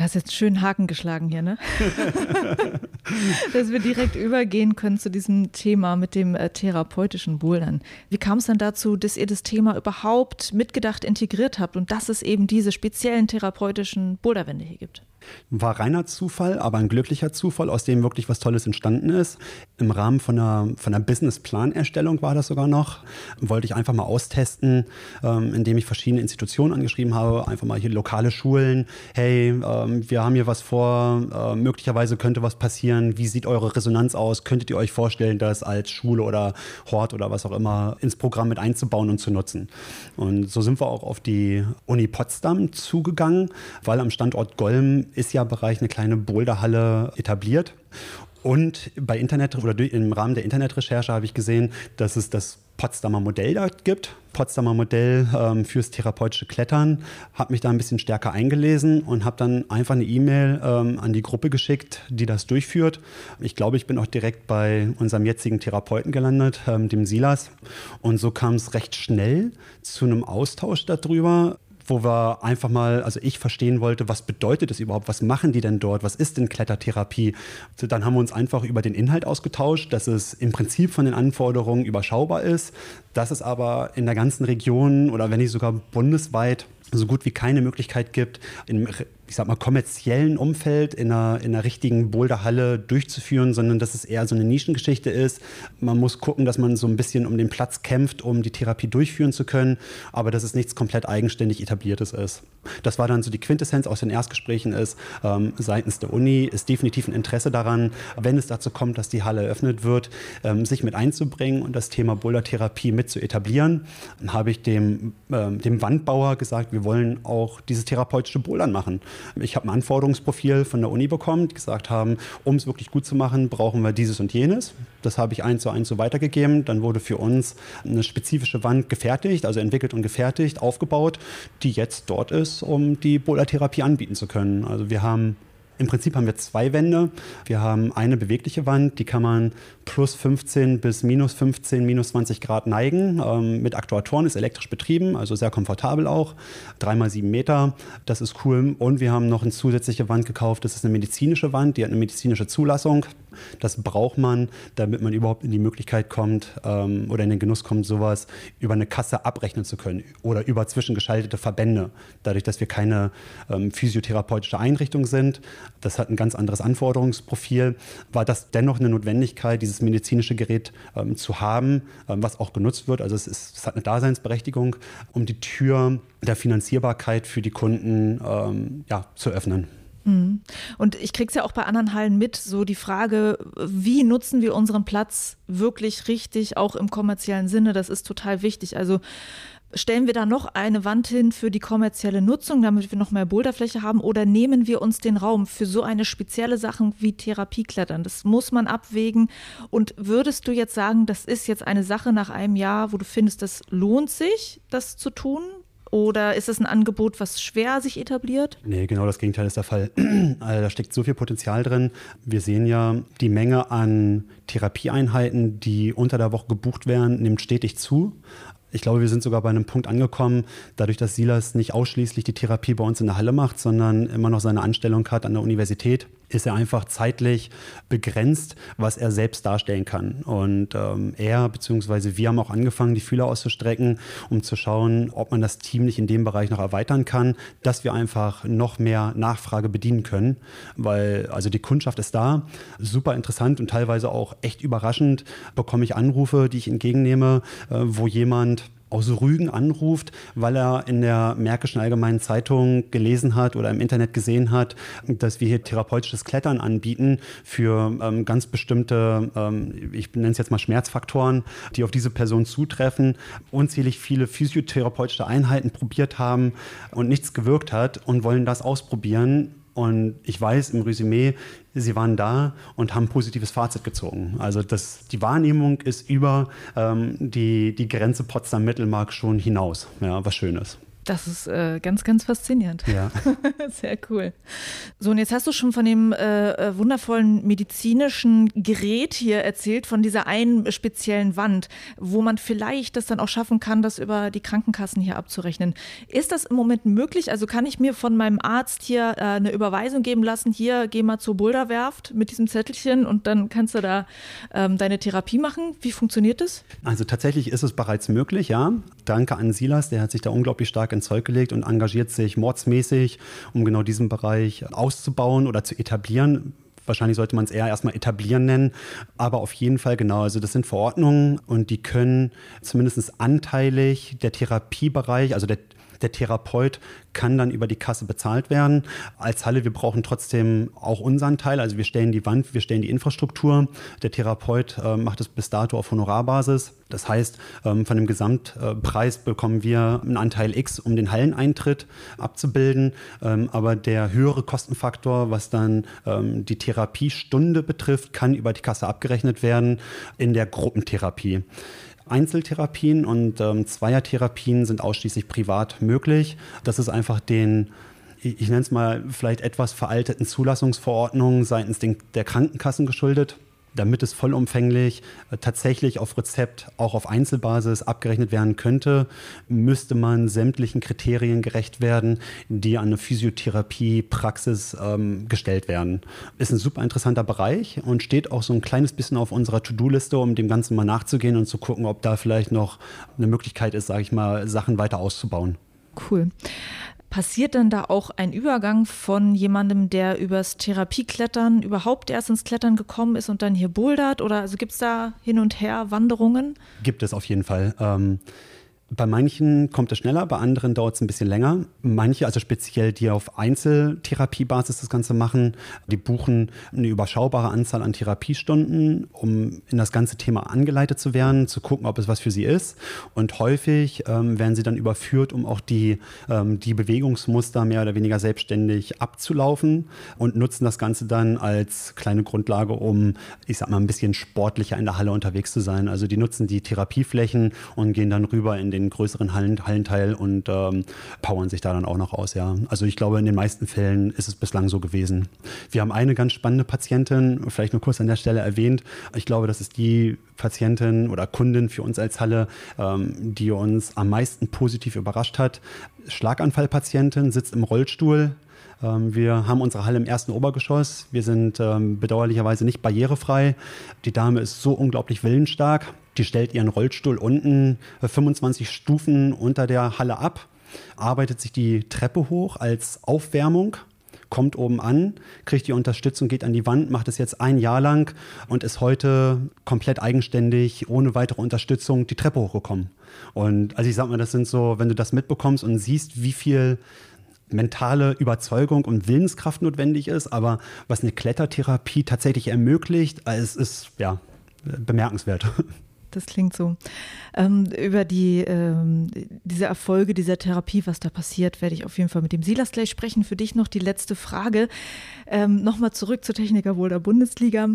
A: Du hast jetzt schön Haken geschlagen hier, ne? Dass wir direkt übergehen können zu diesem Thema mit dem äh, therapeutischen Bouldern. Wie kam es denn dazu, dass ihr das Thema überhaupt mitgedacht integriert habt und dass es eben diese speziellen therapeutischen Boulderwände hier gibt?
F: War reiner Zufall, aber ein glücklicher Zufall, aus dem wirklich was Tolles entstanden ist. Im Rahmen von einer, von einer Business-Plan-Erstellung war das sogar noch. Wollte ich einfach mal austesten, ähm, indem ich verschiedene Institutionen angeschrieben habe, einfach mal hier lokale Schulen. Hey, ähm, wir haben hier was vor, äh, möglicherweise könnte was passieren. Wie sieht eure Resonanz aus? Könntet ihr euch vorstellen, das als Schule oder Hort oder was auch immer ins Programm mit einzubauen und zu nutzen? Und so sind wir auch auf die Uni Potsdam zugegangen, weil am Standort Golm ist ja bereits eine kleine Boulderhalle etabliert. Und bei Internet oder im Rahmen der Internetrecherche habe ich gesehen, dass es das Potsdamer Modell da gibt. Potsdamer Modell ähm, fürs therapeutische Klettern. Habe mich da ein bisschen stärker eingelesen und habe dann einfach eine E-Mail ähm, an die Gruppe geschickt, die das durchführt. Ich glaube, ich bin auch direkt bei unserem jetzigen Therapeuten gelandet, ähm, dem Silas. Und so kam es recht schnell zu einem Austausch darüber wo wir einfach mal, also ich verstehen wollte, was bedeutet das überhaupt, was machen die denn dort, was ist denn Klettertherapie? Dann haben wir uns einfach über den Inhalt ausgetauscht, dass es im Prinzip von den Anforderungen überschaubar ist, dass es aber in der ganzen Region oder wenn nicht sogar bundesweit so gut wie keine Möglichkeit gibt, in ich sag mal, kommerziellen Umfeld in einer, in einer richtigen Boulderhalle durchzuführen, sondern dass es eher so eine Nischengeschichte ist. Man muss gucken, dass man so ein bisschen um den Platz kämpft, um die Therapie durchführen zu können, aber dass es nichts komplett eigenständig etabliertes ist. Das war dann so die Quintessenz aus den Erstgesprächen ist, ähm, seitens der Uni ist definitiv ein Interesse daran, wenn es dazu kommt, dass die Halle eröffnet wird, ähm, sich mit einzubringen und das Thema Bouldertherapie mit zu etablieren. Dann habe ich dem, ähm, dem Wandbauer gesagt, wir wollen auch dieses therapeutische Bouldern machen. Ich habe ein Anforderungsprofil von der Uni bekommen, die gesagt haben, um es wirklich gut zu machen, brauchen wir dieses und jenes. Das habe ich eins zu eins so weitergegeben. Dann wurde für uns eine spezifische Wand gefertigt, also entwickelt und gefertigt, aufgebaut, die jetzt dort ist, um die Bola-Therapie anbieten zu können. Also wir haben im Prinzip haben wir zwei Wände. Wir haben eine bewegliche Wand, die kann man plus 15 bis minus 15, minus 20 Grad neigen. Ähm, mit Aktuatoren ist elektrisch betrieben, also sehr komfortabel auch. Dreimal sieben Meter, das ist cool. Und wir haben noch eine zusätzliche Wand gekauft, das ist eine medizinische Wand, die hat eine medizinische Zulassung. Das braucht man, damit man überhaupt in die Möglichkeit kommt ähm, oder in den Genuss kommt, sowas über eine Kasse abrechnen zu können oder über zwischengeschaltete Verbände. Dadurch, dass wir keine ähm, physiotherapeutische Einrichtung sind, das hat ein ganz anderes Anforderungsprofil, war das dennoch eine Notwendigkeit, dieses medizinische Gerät ähm, zu haben, ähm, was auch genutzt wird. Also es, ist, es, hat eine Daseinsberechtigung, um die Tür der Finanzierbarkeit für die Kunden ähm, ja, zu öffnen.
A: Mhm. Und ich kriege es ja auch bei anderen Hallen mit, so die Frage, wie nutzen wir unseren Platz wirklich richtig, auch im kommerziellen Sinne, das ist total wichtig. Also stellen wir da noch eine Wand hin für die kommerzielle Nutzung, damit wir noch mehr Boulderfläche haben, oder nehmen wir uns den Raum für so eine spezielle Sache wie Therapieklettern? Das muss man abwägen. Und würdest du jetzt sagen, das ist jetzt eine Sache nach einem Jahr, wo du findest, das lohnt sich, das zu tun? Oder ist es ein Angebot, was schwer sich etabliert?
F: Nee, genau das Gegenteil ist der Fall. Also da steckt so viel Potenzial drin. Wir sehen ja, die Menge an Therapieeinheiten, die unter der Woche gebucht werden, nimmt stetig zu. Ich glaube, wir sind sogar bei einem Punkt angekommen, dadurch, dass Silas nicht ausschließlich die Therapie bei uns in der Halle macht, sondern immer noch seine Anstellung hat an der Universität, ist er einfach zeitlich begrenzt, was er selbst darstellen kann. Und ähm, er bzw. wir haben auch angefangen, die Fühler auszustrecken, um zu schauen, ob man das Team nicht in dem Bereich noch erweitern kann, dass wir einfach noch mehr Nachfrage bedienen können. Weil also die Kundschaft ist da, super interessant und teilweise auch echt überraschend bekomme ich Anrufe, die ich entgegennehme, äh, wo jemand aus Rügen anruft, weil er in der Märkischen Allgemeinen Zeitung gelesen hat oder im Internet gesehen hat, dass wir hier therapeutisches Klettern anbieten für ähm, ganz bestimmte, ähm, ich nenne es jetzt mal Schmerzfaktoren, die auf diese Person zutreffen, unzählig viele physiotherapeutische Einheiten probiert haben und nichts gewirkt hat und wollen das ausprobieren und ich weiß im Resümee, sie waren da und haben ein positives Fazit gezogen. Also das, die Wahrnehmung ist über ähm, die, die Grenze Potsdam-Mittelmark schon hinaus. Ja, was Schönes.
A: Das ist äh, ganz, ganz faszinierend.
F: Ja.
A: Sehr cool. So, und jetzt hast du schon von dem äh, äh, wundervollen medizinischen Gerät hier erzählt, von dieser einen speziellen Wand, wo man vielleicht das dann auch schaffen kann, das über die Krankenkassen hier abzurechnen. Ist das im Moment möglich? Also kann ich mir von meinem Arzt hier äh, eine Überweisung geben lassen, hier geh mal zur Boulderwerft mit diesem Zettelchen und dann kannst du da ähm, deine Therapie machen? Wie funktioniert das?
F: Also tatsächlich ist es bereits möglich, ja. Danke an Silas, der hat sich da unglaublich stark stark ins Zeug gelegt und engagiert sich mordsmäßig, um genau diesen Bereich auszubauen oder zu etablieren. Wahrscheinlich sollte man es eher erstmal etablieren nennen, aber auf jeden Fall genau. Also das sind Verordnungen und die können zumindest anteilig der Therapiebereich, also der Der Therapeut kann dann über die Kasse bezahlt werden. Als Halle, wir brauchen trotzdem auch unseren Teil. Also wir stellen die Wand, wir stellen die Infrastruktur. Der Therapeut äh, macht es bis dato auf Honorarbasis. Das heißt, ähm, von dem Gesamtpreis bekommen wir einen Anteil X, um den Halleneintritt abzubilden. Ähm, aber der höhere Kostenfaktor, was dann ähm, die Therapiestunde betrifft, kann über die Kasse abgerechnet werden in der Gruppentherapie. Einzeltherapien und ähm, Zweiertherapien sind ausschließlich privat möglich. Das ist einfach den ich, nenne es mal vielleicht etwas veralteten Zulassungsverordnungen seitens den, der Krankenkassen geschuldet damit es vollumfänglich äh, tatsächlich auf Rezept auch auf Einzelbasis abgerechnet werden könnte, müsste man sämtlichen Kriterien gerecht werden, die an eine Physiotherapiepraxis ähm, gestellt werden. Ist ein super interessanter Bereich und steht auch so ein kleines bisschen auf unserer To-Do-Liste, um dem Ganzen mal nachzugehen und zu gucken, ob da vielleicht noch eine Möglichkeit ist, sage ich mal, Sachen weiter auszubauen.
A: Cool. Passiert denn da auch ein Übergang von jemandem, der übers Therapieklettern überhaupt erst ins Klettern gekommen ist und dann hier bouldert? Oder also gibt es da hin und her Wanderungen?
F: Gibt es auf jeden Fall. Ähm, bei manchen kommt es schneller, bei anderen dauert es ein bisschen länger. Manche, also speziell die auf Einzeltherapiebasis das Ganze machen, die buchen eine überschaubare Anzahl an Therapiestunden, um in das ganze Thema angeleitet zu werden, zu gucken, ob es was für sie ist. Und häufig ähm, werden sie dann überführt, um auch die, ähm, die Bewegungsmuster mehr oder weniger selbstständig abzulaufen und nutzen das Ganze dann als kleine Grundlage, um, ich sag mal, ein bisschen sportlicher in der Halle unterwegs zu sein. Also die nutzen die Therapieflächen und gehen dann rüber in den den größeren Hallen, Hallenteil und ähm, powern sich da dann auch noch aus, ja. Also ich glaube, in den meisten Fällen ist es bislang so gewesen. Wir haben eine ganz spannende Patientin, vielleicht nur kurz an der Stelle erwähnt. Ich glaube, das ist die Patientin oder Kundin für uns als Halle, ähm, die uns am meisten positiv überrascht hat. Schlaganfallpatientin sitzt im Rollstuhl, ähm, wir haben unsere Halle im ersten Obergeschoss. Wir sind ähm, bedauerlicherweise nicht barrierefrei. Die Dame ist so unglaublich willensstark. Die stellt ihren Rollstuhl unten 25 äh, Stufen unter der Halle ab, arbeitet sich die Treppe hoch als Aufwärmung kommt oben an, kriegt die Unterstützung, geht an die Wand, macht es jetzt ein Jahr lang und ist heute komplett eigenständig, ohne weitere Unterstützung, die Treppe hochgekommen. Und also ich sag mal, das sind so, wenn du das mitbekommst und siehst, wie viel mentale Überzeugung und Willenskraft notwendig ist, aber was eine Klettertherapie tatsächlich ermöglicht, es ist ja bemerkenswert.
A: Das klingt so. Ähm, über die, ähm, diese Erfolge dieser Therapie, was da passiert, werde ich auf jeden Fall mit dem Silas gleich sprechen. Für dich noch die letzte Frage. Ähm, Nochmal zurück zur Techniker wohl der Bundesliga,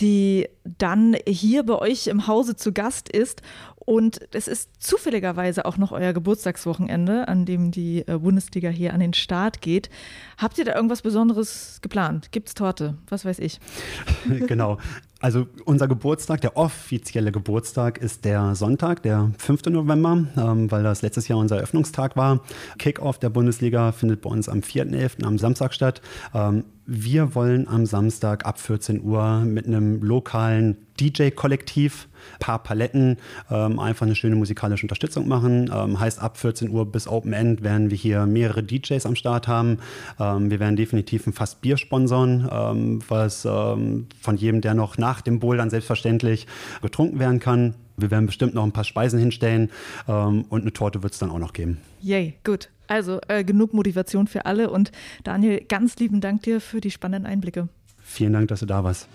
A: die dann hier bei euch im Hause zu Gast ist und es ist zufälligerweise auch noch euer Geburtstagswochenende, an dem die äh, Bundesliga hier an den Start geht. Habt ihr da irgendwas Besonderes geplant? Gibt es Torte? Was weiß ich?
F: genau. Also unser Geburtstag, der offizielle Geburtstag ist der Sonntag, der 5. November, ähm, weil das letztes Jahr unser Eröffnungstag war. Kickoff der Bundesliga findet bei uns am 4.11. am Samstag statt. Ähm, wir wollen am Samstag ab 14 Uhr mit einem lokalen DJ-Kollektiv, paar Paletten, ähm, einfach eine schöne musikalische Unterstützung machen. Ähm, heißt, ab 14 Uhr bis Open End werden wir hier mehrere DJs am Start haben. Ähm, wir werden definitiv ein Fass Bier sponsern, ähm, was ähm, von jedem, der noch nach dem Bowl dann selbstverständlich getrunken werden kann. Wir werden bestimmt noch ein paar Speisen hinstellen ähm, und eine Torte wird es dann auch noch geben.
A: Yay, gut. Also äh, genug Motivation für alle und Daniel, ganz lieben Dank dir für die spannenden Einblicke.
F: Vielen Dank, dass du da warst.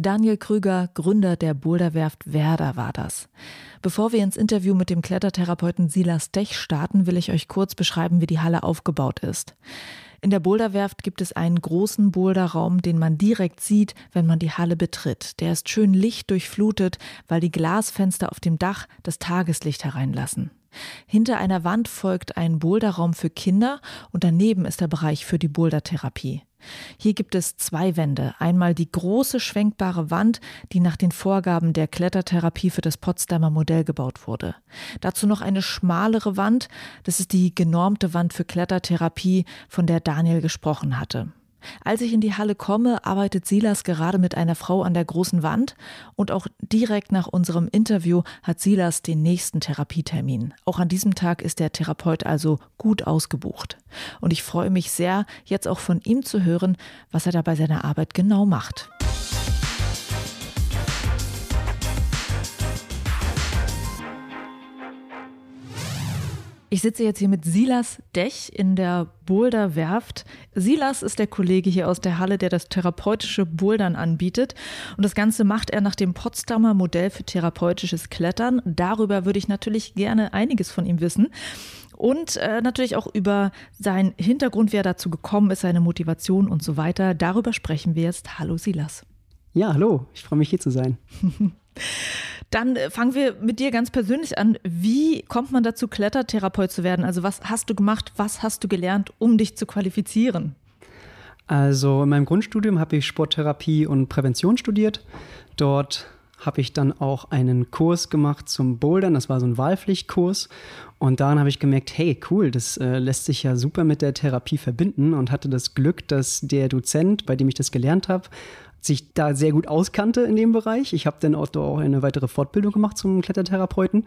A: Daniel Krüger, Gründer der Boulderwerft Werder war das. Bevor wir ins Interview mit dem Klettertherapeuten Silas Dech starten, will ich euch kurz beschreiben, wie die Halle aufgebaut ist. In der Boulderwerft gibt es einen großen Boulderraum, den man direkt sieht, wenn man die Halle betritt. Der ist schön lichtdurchflutet, weil die Glasfenster auf dem Dach das Tageslicht hereinlassen. Hinter einer Wand folgt ein Boulderraum für Kinder und daneben ist der Bereich für die Bouldertherapie. Hier gibt es zwei Wände. Einmal die große schwenkbare Wand, die nach den Vorgaben der Klettertherapie für das Potsdamer Modell gebaut wurde. Dazu noch eine schmalere Wand. Das ist die genormte Wand für Klettertherapie, von der Daniel gesprochen hatte. Als ich in die Halle komme, arbeitet Silas gerade mit einer Frau an der großen Wand und auch direkt nach unserem Interview hat Silas den nächsten Therapietermin. Auch an diesem Tag ist der Therapeut also gut ausgebucht. Und ich freue mich sehr, jetzt auch von ihm zu hören, was er da bei seiner Arbeit genau macht. Ich sitze jetzt hier mit Silas Dech in der Boulder-Werft. Silas ist der Kollege hier aus der Halle, der das therapeutische Bouldern anbietet. Und das Ganze macht er nach dem Potsdamer Modell für therapeutisches Klettern. Darüber würde ich natürlich gerne einiges von ihm wissen. Und äh, natürlich auch über seinen Hintergrund, wie er dazu gekommen ist, seine Motivation und so weiter. Darüber sprechen wir jetzt. Hallo Silas.
G: Ja, hallo. Ich freue mich hier zu sein.
A: Dann äh, fangen wir mit dir ganz persönlich an. Wie kommt man dazu, Klettertherapeut zu werden? Also was hast du gemacht, was hast du gelernt, um dich zu qualifizieren?
G: Also in meinem Grundstudium habe ich Sporttherapie und Prävention studiert. Dort habe ich dann auch einen Kurs gemacht zum Bouldern. Das war so ein Wahlpflichtkurs. Und daran habe ich gemerkt, hey, cool, das äh, lässt sich ja super mit der Therapie verbinden und hatte das Glück, dass der Dozent, bei dem ich das gelernt habe, sich da sehr gut auskannte in dem Bereich. Ich habe dann auch, auch eine weitere Fortbildung gemacht zum Klettertherapeuten,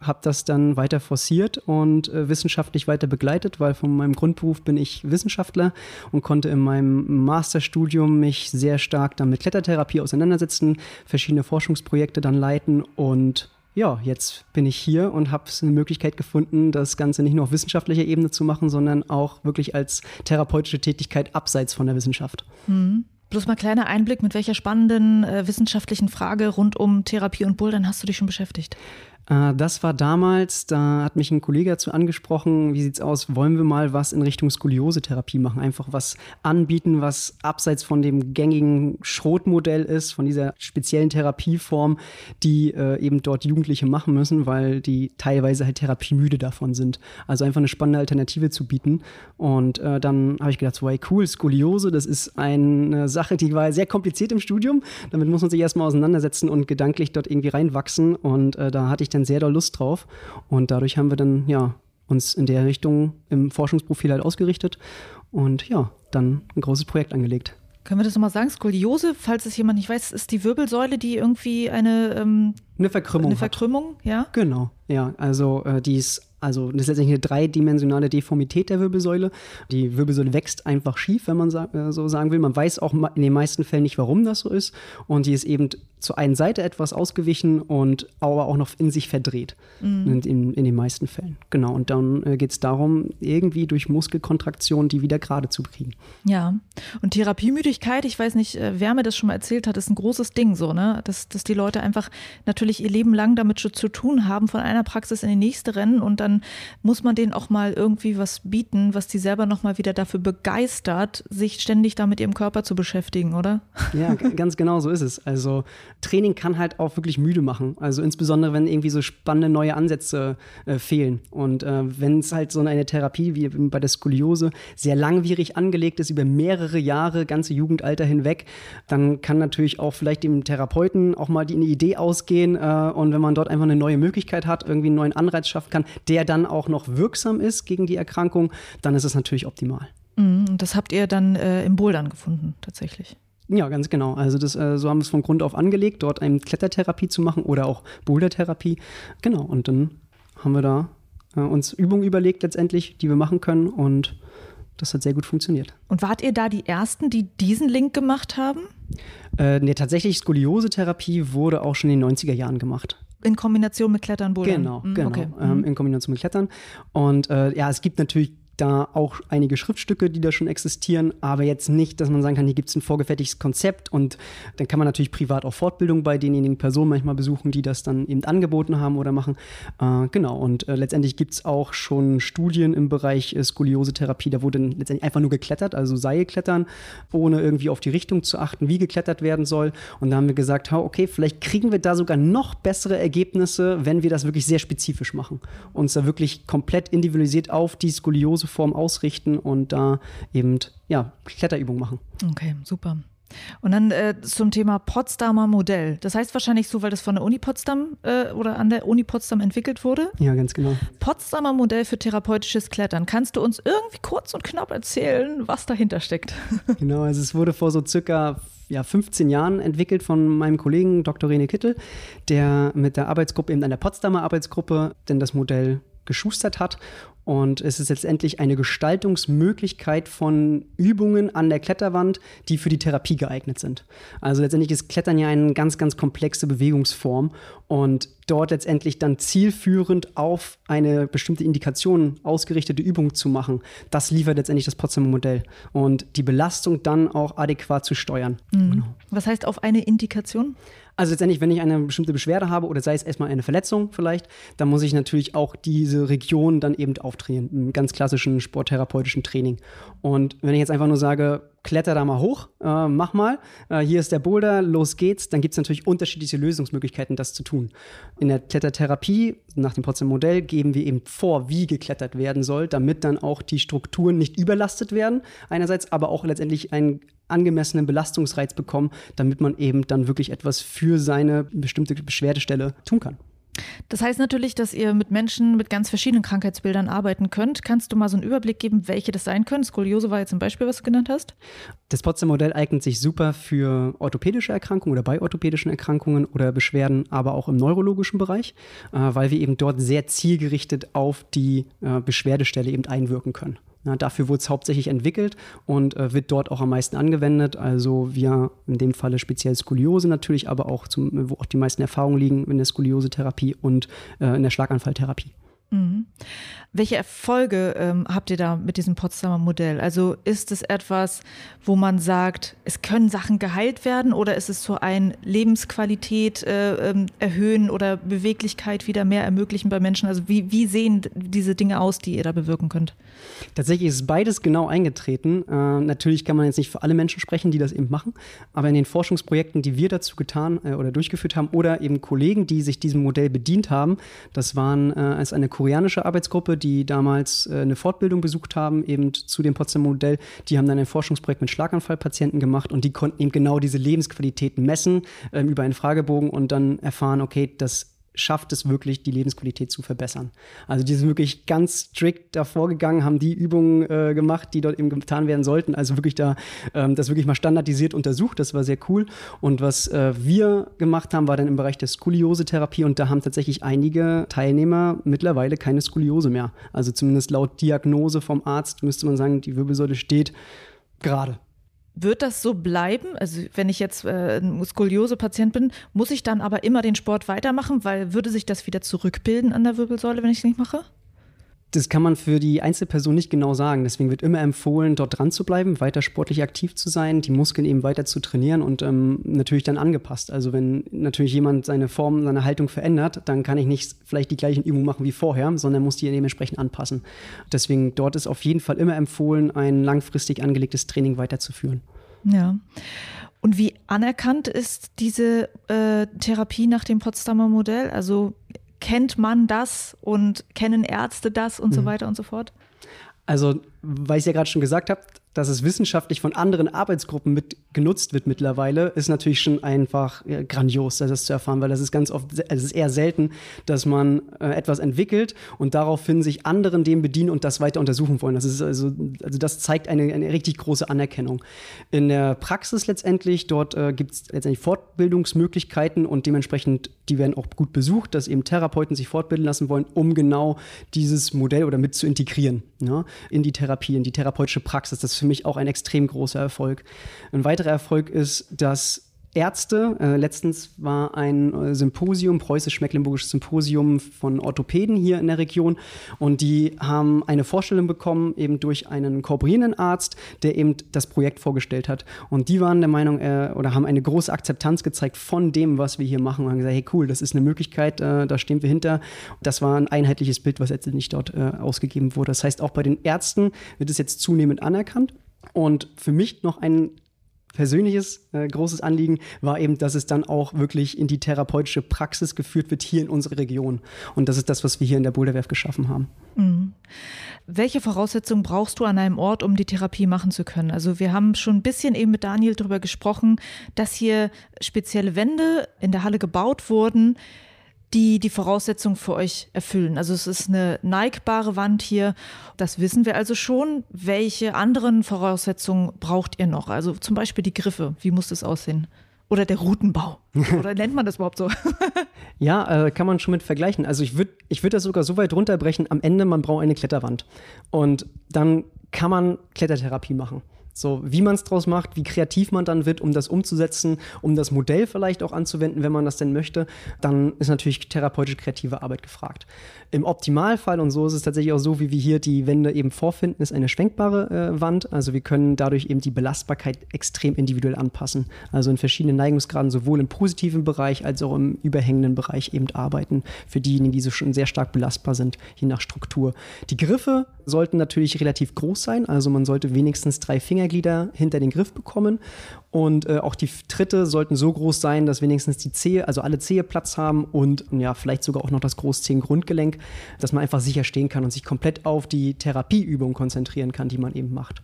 G: habe das dann weiter forciert und äh, wissenschaftlich weiter begleitet, weil von meinem Grundberuf bin ich Wissenschaftler und konnte in meinem Masterstudium mich sehr stark dann mit Klettertherapie auseinandersetzen, verschiedene Forschungsprojekte dann leiten und ja, jetzt bin ich hier und habe eine Möglichkeit gefunden, das Ganze nicht nur auf wissenschaftlicher Ebene zu machen, sondern auch wirklich als therapeutische Tätigkeit abseits von der Wissenschaft.
A: Mhm. Bloß mal kleiner Einblick, mit welcher spannenden äh, wissenschaftlichen Frage rund um Therapie und Bouldern hast du dich schon beschäftigt?
G: Äh, das war damals, da hat mich ein Kollege dazu angesprochen, wie sieht's aus, wollen wir mal was in Richtung Skoliose-Therapie machen, einfach was anbieten, was abseits von dem gängigen Schrotmodell ist, von dieser speziellen Therapieform, die äh, eben dort Jugendliche machen müssen, weil die teilweise halt therapiemüde davon sind. Also einfach eine spannende Alternative zu bieten. Und äh, dann habe ich gedacht, so, hey, cool, Skoliose, das ist eine Sache, die war sehr kompliziert im Studium. Damit muss man sich erstmal auseinandersetzen und gedanklich dort irgendwie reinwachsen. Und äh, da hatte ich dann sehr doll Lust drauf. Und dadurch haben wir dann ja uns in der Richtung im Forschungsprofil halt ausgerichtet und ja, dann ein großes Projekt angelegt.
A: Können wir das nochmal sagen? Skoliose, falls es jemand nicht weiß, ist die Wirbelsäule, die irgendwie eine, ähm,
G: eine Verkrümmung.
A: Eine Verkrümmung,
G: hat.
A: ja?
G: Genau, ja. Also äh, die ist also das ist letztendlich eine dreidimensionale Deformität der Wirbelsäule. Die Wirbelsäule wächst einfach schief, wenn man äh, so sagen will. Man weiß auch in den meisten Fällen nicht, warum das so ist. Und die ist eben zur einen Seite etwas ausgewichen und aber auch noch in sich verdreht. Mhm. In, in, den meisten Fällen. Genau. Und dann äh, geht es darum, irgendwie durch Muskelkontraktion die wieder gerade zu kriegen.
A: Ja. Und Therapiemüdigkeit, ich weiß nicht, äh, wer mir das schon mal erzählt hat, ist ein großes Ding so, ne? Dass, dass die Leute einfach natürlich ihr Leben lang damit schon zu tun haben, von einer Praxis in die nächste rennen und dann dann muss man denen auch mal irgendwie was bieten, was die selber nochmal wieder dafür begeistert, sich ständig da mit ihrem Körper zu beschäftigen, oder?
G: Ja, ganz genau so ist es. Also Training kann halt auch wirklich müde machen. Also insbesondere, wenn irgendwie so spannende neue Ansätze äh, fehlen. Und äh, wenn es halt so eine Therapie wie bei der Skoliose sehr langwierig angelegt ist, über mehrere Jahre, ganze Jugendalter hinweg, dann kann natürlich auch vielleicht dem Therapeuten auch mal die eine Idee ausgehen. Äh, und wenn man dort einfach eine neue Möglichkeit hat, irgendwie einen neuen Anreiz schaffen kann, der dann auch noch wirksam ist gegen die Erkrankung, dann ist es natürlich optimal.
A: Mhm, das habt ihr dann äh, im Bouldern gefunden, tatsächlich.
G: Ja, ganz genau. Also das, äh, so haben wir es von Grund auf angelegt, dort eine Klettertherapie zu machen oder auch Bouldertherapie. Genau, und dann haben wir da äh, uns Übungen überlegt letztendlich, die wir machen können und das hat sehr gut funktioniert.
A: Und wart ihr da die Ersten, die diesen Link gemacht haben?
G: Äh, nee, tatsächlich Skoliose-Therapie wurde auch schon in den 90er Jahren gemacht.
A: In Kombination mit Klettern, Bouldern?
G: Genau, mhm, genau. Okay. Ähm, mhm. in Kombination mit Klettern. Und äh, ja, es gibt natürlich da auch einige Schriftstücke, die da schon existieren, aber jetzt nicht, dass man sagen kann, hier gibt es ein vorgefertigtes Konzept und dann kann man natürlich privat auch Fortbildung bei denjenigen Personen manchmal besuchen, die das dann eben angeboten haben oder machen. Äh, genau, und äh, letztendlich gibt es auch schon Studien im Bereich äh, Skoliose-Therapie, da wurde letztendlich einfach nur geklettert, also Seilklettern, ohne irgendwie auf die Richtung zu achten, wie geklettert werden soll. Und da haben wir gesagt, okay, vielleicht kriegen wir da sogar noch bessere Ergebnisse, wenn wir das wirklich sehr spezifisch machen. Uns da wirklich komplett individualisiert auf die Skoliose Form ausrichten und da eben ja, Kletterübungen machen.
A: Okay, super. Und dann äh, zum Thema Potsdamer Modell. Das heißt wahrscheinlich so, weil das von der Uni Potsdam äh, oder an der Uni Potsdam entwickelt wurde?
G: Ja, ganz genau.
A: Potsdamer Modell für therapeutisches Klettern. Kannst du uns irgendwie kurz und knapp erzählen, was dahinter steckt?
G: Genau, also es wurde vor so circa ja, 15 Jahren entwickelt von meinem Kollegen Dr. Rene Kittel, der mit der Arbeitsgruppe, eben an der Potsdamer Arbeitsgruppe, denn das Modell geschustert hat. Und es ist letztendlich eine Gestaltungsmöglichkeit von Übungen an der Kletterwand, die für die Therapie geeignet sind. Also letztendlich ist Klettern ja eine ganz, ganz komplexe Bewegungsform und dort letztendlich dann zielführend auf eine bestimmte Indikation ausgerichtete Übung zu machen, das liefert letztendlich das Potsdamer Modell und die Belastung dann auch adäquat zu steuern.
A: Mhm. Genau. Was heißt auf eine Indikation?
G: Also letztendlich, wenn ich eine bestimmte Beschwerde habe oder sei es erstmal eine Verletzung vielleicht, dann muss ich natürlich auch diese Region dann eben auftrainieren, im ganz klassischen sporttherapeutischen Training. Und wenn ich jetzt einfach nur sage, kletter da mal hoch, äh, mach mal, äh, hier ist der Boulder, los geht's, dann gibt es natürlich unterschiedliche Lösungsmöglichkeiten, das zu tun. In der Klettertherapie, nach dem Potsdam Modell, geben wir eben vor, wie geklettert werden soll, damit dann auch die Strukturen nicht überlastet werden, einerseits, aber auch letztendlich ein angemessenen Belastungsreiz bekommen, damit man eben dann wirklich etwas für seine bestimmte Beschwerdestelle tun kann.
A: Das heißt natürlich, dass ihr mit Menschen mit ganz verschiedenen Krankheitsbildern arbeiten könnt. Kannst du mal so einen Überblick geben, welche das sein können? Skoliose war jetzt ein Beispiel, was du genannt hast.
G: Das Potsdam-Modell eignet sich super für orthopädische Erkrankungen oder bei orthopädischen Erkrankungen oder Beschwerden, aber auch im neurologischen Bereich, äh, weil wir eben dort sehr zielgerichtet auf die äh, Beschwerdestelle eben einwirken können. Ja, dafür wurde es hauptsächlich entwickelt und äh, wird dort auch am meisten angewendet. Also wir in dem Falle speziell Skoliose natürlich, aber auch zum, wo auch die meisten Erfahrungen liegen in der Skoliose-Therapie und äh, in der Schlaganfalltherapie.
A: Mhm. Welche Erfolge ähm, habt ihr da mit diesem Potsdamer Modell? Also ist es etwas, wo man sagt, es können Sachen geheilt werden oder ist es so ein Lebensqualität äh, ähm, erhöhen oder Beweglichkeit wieder mehr ermöglichen bei Menschen? Also wie, wie sehen diese Dinge aus, die ihr da bewirken könnt?
G: Tatsächlich ist beides genau eingetreten. Äh, natürlich kann man jetzt nicht für alle Menschen sprechen, die das eben machen, aber in den Forschungsprojekten, die wir dazu getan äh, oder durchgeführt haben oder eben Kollegen, die sich diesem Modell bedient haben, das waren äh, als eine koreanische Arbeitsgruppe, die damals äh, eine Fortbildung besucht haben, eben zu dem Potsdamer Modell. Die haben dann ein Forschungsprojekt mit Schlaganfallpatienten gemacht und die konnten eben genau diese Lebensqualitäten messen ähm, über einen Fragebogen und dann erfahren, okay, das schafft es wirklich, die Lebensqualität zu verbessern. Also die sind wirklich ganz strikt davor gegangen, haben die Übungen äh, gemacht, die dort eben getan werden sollten. Also wirklich da ähm, das wirklich mal standardisiert untersucht. Das war sehr cool. Und was äh, wir gemacht haben, war dann im Bereich der Skoliose-Therapie und da haben tatsächlich einige Teilnehmer mittlerweile keine Skoliose mehr. Also zumindest laut Diagnose vom Arzt müsste man sagen, die Wirbelsäule steht gerade.
A: Wird das so bleiben? Also wenn ich jetzt äh, ein Skoliose-Patient bin, muss ich dann aber immer den Sport weitermachen, weil würde sich das wieder zurückbilden an der Wirbelsäule, wenn ich es nicht mache?
G: Das kann man für die Einzelperson nicht genau sagen. Deswegen wird immer empfohlen, dort dran zu bleiben, weiter sportlich aktiv zu sein, die Muskeln eben weiter zu trainieren und ähm, natürlich dann angepasst. Also wenn natürlich jemand seine Form, seine Haltung verändert, dann kann ich nicht vielleicht die gleichen Übungen machen wie vorher, sondern muss die dementsprechend anpassen. Deswegen dort ist auf jeden Fall immer empfohlen, ein langfristig angelegtes Training weiterzuführen.
A: Ja. Und wie anerkannt ist diese äh, Therapie nach dem Potsdamer Modell? Also kennt man das und kennen Ärzte das und mhm. so weiter und so fort?
G: Also, weil ich ja gerade schon gesagt habe, dass es wissenschaftlich von anderen Arbeitsgruppen mit genutzt wird mittlerweile, ist natürlich schon einfach ja, grandios, das zu erfahren, weil das ist ganz oft, es ist eher selten, dass man äh, etwas entwickelt und daraufhin sich anderen dem bedienen und das weiter untersuchen wollen. Das ist also, also das zeigt eine, eine richtig große Anerkennung. In der Praxis letztendlich, dort äh, gibt es letztendlich Fortbildungsmöglichkeiten und dementsprechend, die werden auch gut besucht, dass eben Therapeuten sich fortbilden lassen wollen, um genau dieses Modell oder mit zu integrieren ja, in die Therapie, in die therapeutische Praxis. Das für mich auch ein extrem großer Erfolg. Ein weiterer Erfolg ist, dass Ärzte. Äh, letztens war ein äh, Symposium, preußisch-mecklenburgisches Symposium von Orthopäden hier in der Region und die haben eine Vorstellung bekommen, eben durch einen kooperierenden Arzt, der eben das Projekt vorgestellt hat. Und die waren der Meinung äh, oder haben eine große Akzeptanz gezeigt von dem, was wir hier machen und haben gesagt, hey cool, das ist eine Möglichkeit, äh, da stehen wir hinter. Das war ein einheitliches Bild, was letztendlich dort äh, ausgegeben wurde. Das heißt, auch bei den Ärzten wird es jetzt zunehmend anerkannt. Und für mich noch ein persönliches äh, großes Anliegen war eben, dass es dann auch wirklich in die therapeutische Praxis geführt wird hier in unserer Region. Und das ist das, was wir hier in der Boulderwerf geschaffen haben. Mhm.
A: Welche Voraussetzungen brauchst du an einem Ort, um die Therapie machen zu können? Also wir haben schon ein bisschen eben mit Daniel darüber gesprochen, dass hier spezielle Wände in der Halle gebaut wurden, die die Voraussetzungen für euch erfüllen. Also es ist eine neigbare Wand hier. Das wissen wir also schon. Welche anderen Voraussetzungen braucht ihr noch? Also zum Beispiel die Griffe. Wie muss das aussehen? Oder der Routenbau. Oder nennt man das überhaupt so?
G: ja, äh, kann man schon mit vergleichen. Also ich würde ich würd das sogar so weit runterbrechen, am Ende, man braucht eine Kletterwand. Und dann kann man Klettertherapie machen. So, wie man es draus macht, wie kreativ man dann wird, um das umzusetzen, um das Modell vielleicht auch anzuwenden, wenn man das denn möchte, dann ist natürlich therapeutisch kreative Arbeit gefragt. Im Optimalfall, und so ist es tatsächlich auch so, wie wir hier die Wände eben vorfinden, ist eine schwenkbare äh, Wand. Also wir können dadurch eben die Belastbarkeit extrem individuell anpassen. Also in verschiedenen Neigungsgraden sowohl im positiven Bereich als auch im überhängenden Bereich eben arbeiten für diejenigen, die so schon sehr stark belastbar sind, je nach Struktur. Die Griffe sollten natürlich relativ groß sein, also man sollte wenigstens drei Fingerglieder hinter den Griff bekommen und äh, auch die Tritte sollten so groß sein, dass wenigstens die Zehe, also alle Zehe Platz haben und ja, vielleicht sogar auch noch das Großzehengrundgelenk, dass man einfach sicher stehen kann und sich komplett auf die Therapieübung konzentrieren kann, die man eben macht.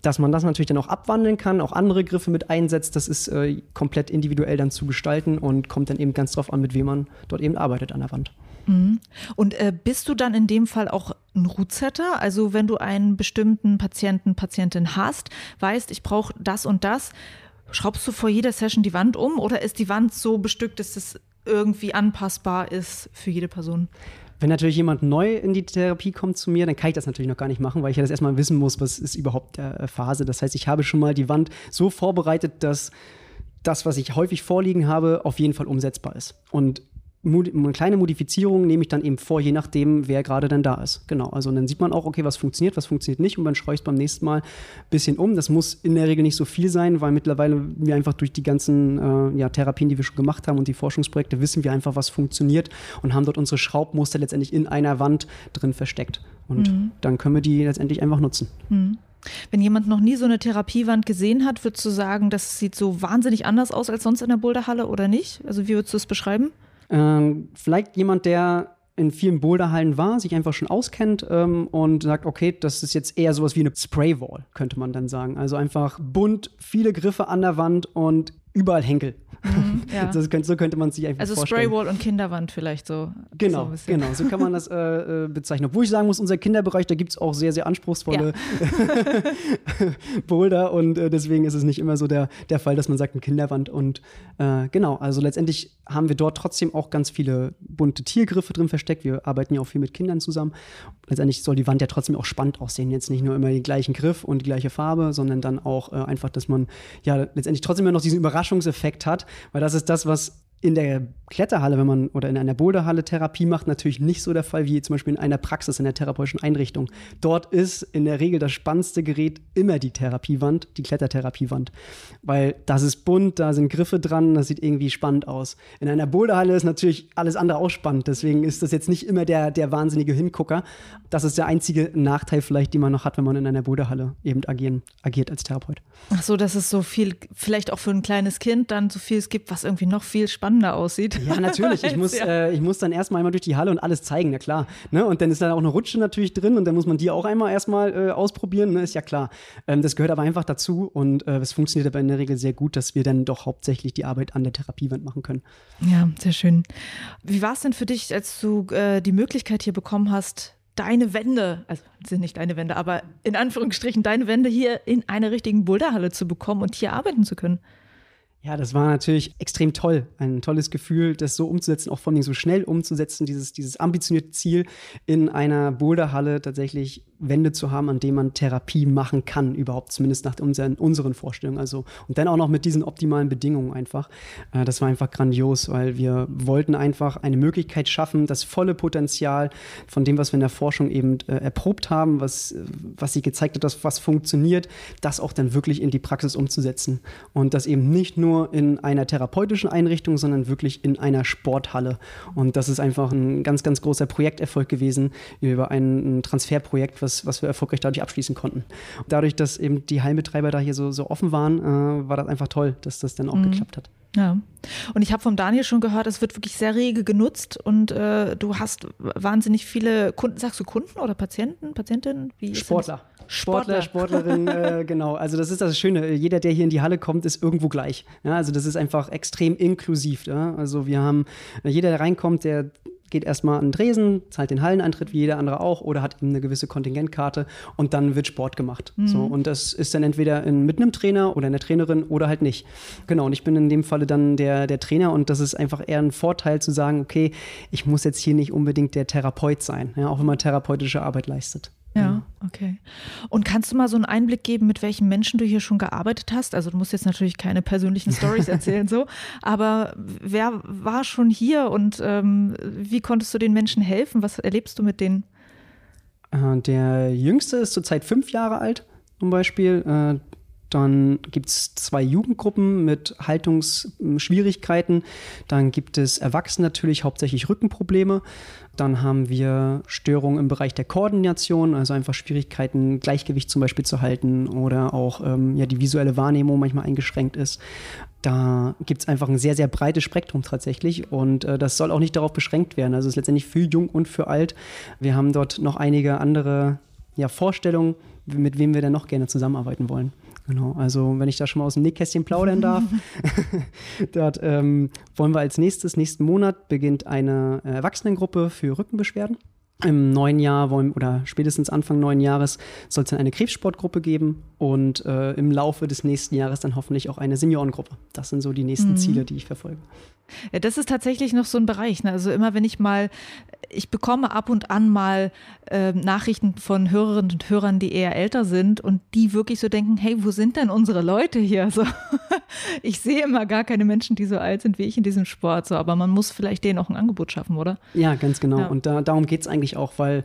G: Dass man das natürlich dann auch abwandeln kann, auch andere Griffe mit einsetzt, das ist äh, komplett individuell dann zu gestalten und kommt dann eben ganz drauf an, mit wem man dort eben arbeitet an der Wand.
A: Mhm. Und äh, bist du dann in dem Fall auch ein Rootsetter? Also wenn du einen bestimmten Patienten, Patientin hast, weißt, ich brauche das und das, schraubst du vor jeder Session die Wand um oder ist die Wand so bestückt, dass es irgendwie anpassbar ist für jede Person?
G: Wenn natürlich jemand neu in die Therapie kommt zu mir, dann kann ich das natürlich noch gar nicht machen, weil ich ja das erstmal wissen muss, was ist überhaupt der Phase. Das heißt, ich habe schon mal die Wand so vorbereitet, dass das, was ich häufig vorliegen habe, auf jeden Fall umsetzbar ist. Und eine kleine Modifizierung nehme ich dann eben vor, je nachdem, wer gerade dann da ist. Genau. Also dann sieht man auch, okay, was funktioniert, was funktioniert nicht und dann schreue ich es beim nächsten Mal ein bisschen um. Das muss in der Regel nicht so viel sein, weil mittlerweile wir einfach durch die ganzen äh, ja, Therapien, die wir schon gemacht haben und die Forschungsprojekte, wissen wir einfach, was funktioniert und haben dort unsere Schraubmuster letztendlich in einer Wand drin versteckt. Und mhm. dann können wir die letztendlich einfach nutzen.
A: Mhm. Wenn jemand noch nie so eine Therapiewand gesehen hat, würdest du sagen, das sieht so wahnsinnig anders aus als sonst in der Boulderhalle oder nicht? Also wie würdest du es beschreiben?
G: Ähm, vielleicht jemand, der in vielen Boulderhallen war, sich einfach schon auskennt ähm, und sagt, okay, das ist jetzt eher sowas wie eine Spraywall, könnte man dann sagen. Also einfach bunt, viele Griffe an der Wand und überall Henkel. Mhm, ja. so, könnte, so, könnte, man sich einfach
A: also
G: vorstellen.
A: Also Spraywall und Kinderwand vielleicht so.
G: Genau, so genau, so kann man das äh, äh, bezeichnen. Obwohl ich sagen muss, unser Kinderbereich, da gibt es auch sehr, sehr anspruchsvolle ja. Boulder und äh, deswegen ist es nicht immer so der, der Fall, dass man sagt, eine Kinderwand und äh, genau, also letztendlich haben wir dort trotzdem auch ganz viele bunte Tiergriffe drin versteckt. Wir arbeiten ja auch viel mit Kindern zusammen. Letztendlich soll die Wand ja trotzdem auch spannend aussehen. Jetzt nicht nur immer den gleichen Griff und die gleiche Farbe, sondern dann auch äh, einfach, dass man ja letztendlich trotzdem immer noch diesen Überraschungseffekt hat, weil das ist das, was in der Kletterhalle, wenn man oder in einer Boulderhalle Therapie macht, natürlich nicht so der Fall wie zum Beispiel in einer Praxis, in der therapeutischen Einrichtung. Dort ist in der Regel das spannendste Gerät immer die Therapiewand, die Klettertherapiewand. Weil das ist bunt, da sind Griffe dran, das sieht irgendwie spannend aus. In einer Boulderhalle ist natürlich alles andere auch spannend, deswegen ist das jetzt nicht immer der, der wahnsinnige Hingucker. Das ist der einzige Nachteil vielleicht, den man noch hat, wenn man in einer Boulderhalle eben agieren, agiert als Therapeut.
A: Ach so, dass es so viel, vielleicht auch für ein kleines Kind dann so viel es gibt, was irgendwie noch viel spannender spannender aussieht.
G: Ja, natürlich. Ich muss, ja. äh, ich muss dann erstmal einmal durch die Halle und alles zeigen, na klar. Ne? Und dann ist da auch eine Rutsche natürlich drin und dann muss man die auch einmal erstmal äh, ausprobieren, ne? ist ja klar. Ähm, das gehört aber einfach dazu und äh, es funktioniert aber in der Regel sehr gut, dass wir dann doch hauptsächlich die Arbeit an der Therapiewand machen können.
A: Ja, sehr schön. Wie war es denn für dich, als du äh, die Möglichkeit hier bekommen hast, deine Wände, also sind nicht deine Wände, aber in Anführungsstrichen deine Wände hier in einer richtigen Boulderhalle zu bekommen und hier arbeiten zu können?
G: Ja, das war natürlich extrem toll. Ein tolles Gefühl, das so umzusetzen, auch vor allem so schnell umzusetzen, dieses, dieses ambitionierte Ziel in einer Boulderhalle tatsächlich Wände zu haben, an denen man Therapie machen kann, überhaupt, zumindest nach unseren, unseren Vorstellungen. Also, und dann auch noch mit diesen optimalen Bedingungen einfach. Äh, das war einfach grandios, weil wir wollten einfach eine Möglichkeit schaffen, das volle Potenzial von dem, was wir in der Forschung eben äh, erprobt haben, was, was sie gezeigt hat, dass was funktioniert, das auch dann wirklich in die Praxis umzusetzen. Und das eben nicht nur in einer therapeutischen Einrichtung, sondern wirklich in einer Sporthalle. Und das ist einfach ein ganz, ganz großer Projekterfolg gewesen über ein, Transferprojekt, was was, wir erfolgreich dadurch abschließen konnten. Dadurch, dass eben die Heimbetreiber da hier so, so offen waren, äh, war das einfach toll, dass das dann auch mhm. geklappt hat.
A: Ja. Und ich habe vom Daniel schon gehört, es wird wirklich sehr rege genutzt und äh, du hast wahnsinnig viele Kunden, sagst du Kunden oder Patienten, Patientinnen?
G: Wie Sportler. Sportler, Sportlerin, äh, genau. Also das ist das Schöne. Jeder, der hier in die Halle kommt, ist irgendwo gleich. Ja, also das ist einfach extrem inklusiv. Ja? Also wir haben, jeder, der reinkommt, der geht erstmal an den Dresen, zahlt den Halleneintritt wie jeder andere auch oder hat eben eine gewisse Kontingentkarte und dann wird Sport gemacht. Mhm. So, und das ist dann entweder in, mit einem Trainer oder einer Trainerin oder halt nicht. Genau, und ich bin in dem Falle dann der, der Trainer und das ist einfach eher ein Vorteil zu sagen, okay, ich muss jetzt hier nicht unbedingt der Therapeut sein, ja, auch wenn man therapeutische Arbeit leistet.
A: Ja, okay. Und kannst du mal so einen Einblick geben, mit welchen Menschen du hier schon gearbeitet hast? Also du musst jetzt natürlich keine persönlichen Stories erzählen, so, aber wer war schon hier und ähm, wie konntest du den Menschen helfen? Was erlebst du mit denen?
G: Äh, der Jüngste ist zurzeit fünf Jahre alt, zum Beispiel. Dann gibt es zwei Jugendgruppen mit Haltungsschwierigkeiten. Dann gibt es Erwachsene natürlich hauptsächlich Rückenprobleme. Dann haben wir Störungen im Bereich der Koordination, also einfach Schwierigkeiten, Gleichgewicht zum Beispiel zu halten oder auch ähm, ja, die visuelle Wahrnehmung manchmal eingeschränkt ist. Da gibt es einfach ein sehr, sehr breites Spektrum tatsächlich und äh, das soll auch nicht darauf beschränkt werden. Also es ist letztendlich für jung und für alt. Wir haben dort noch einige andere ja, Vorstellungen, mit wem wir denn noch gerne zusammenarbeiten wollen. Genau, also wenn ich da schon mal aus dem Nähkästchen plaudern darf, dort ähm, wollen wir als nächstes, nächsten Monat beginnt eine Erwachsenengruppe für Rückenbeschwerden. Im neuen Jahr wollen, oder spätestens Anfang neuen Jahres soll es dann eine Krebssportgruppe geben und äh, im Laufe des nächsten Jahres dann hoffentlich auch eine Seniorengruppe. Das sind so die nächsten mhm. Ziele, die ich verfolge.
A: Ja, das ist tatsächlich noch so ein Bereich. Ne? Also immer wenn ich mal, ich bekomme ab und an mal äh, Nachrichten von Hörerinnen und Hörern, die eher älter sind und die wirklich so denken, hey, wo sind denn unsere Leute hier? So, ich sehe immer gar keine Menschen, die so alt sind wie ich in diesem Sport. So, aber man muss vielleicht denen auch ein Angebot schaffen, oder?
G: Ja, ganz genau. Ja. Und da, darum geht es eigentlich auch, weil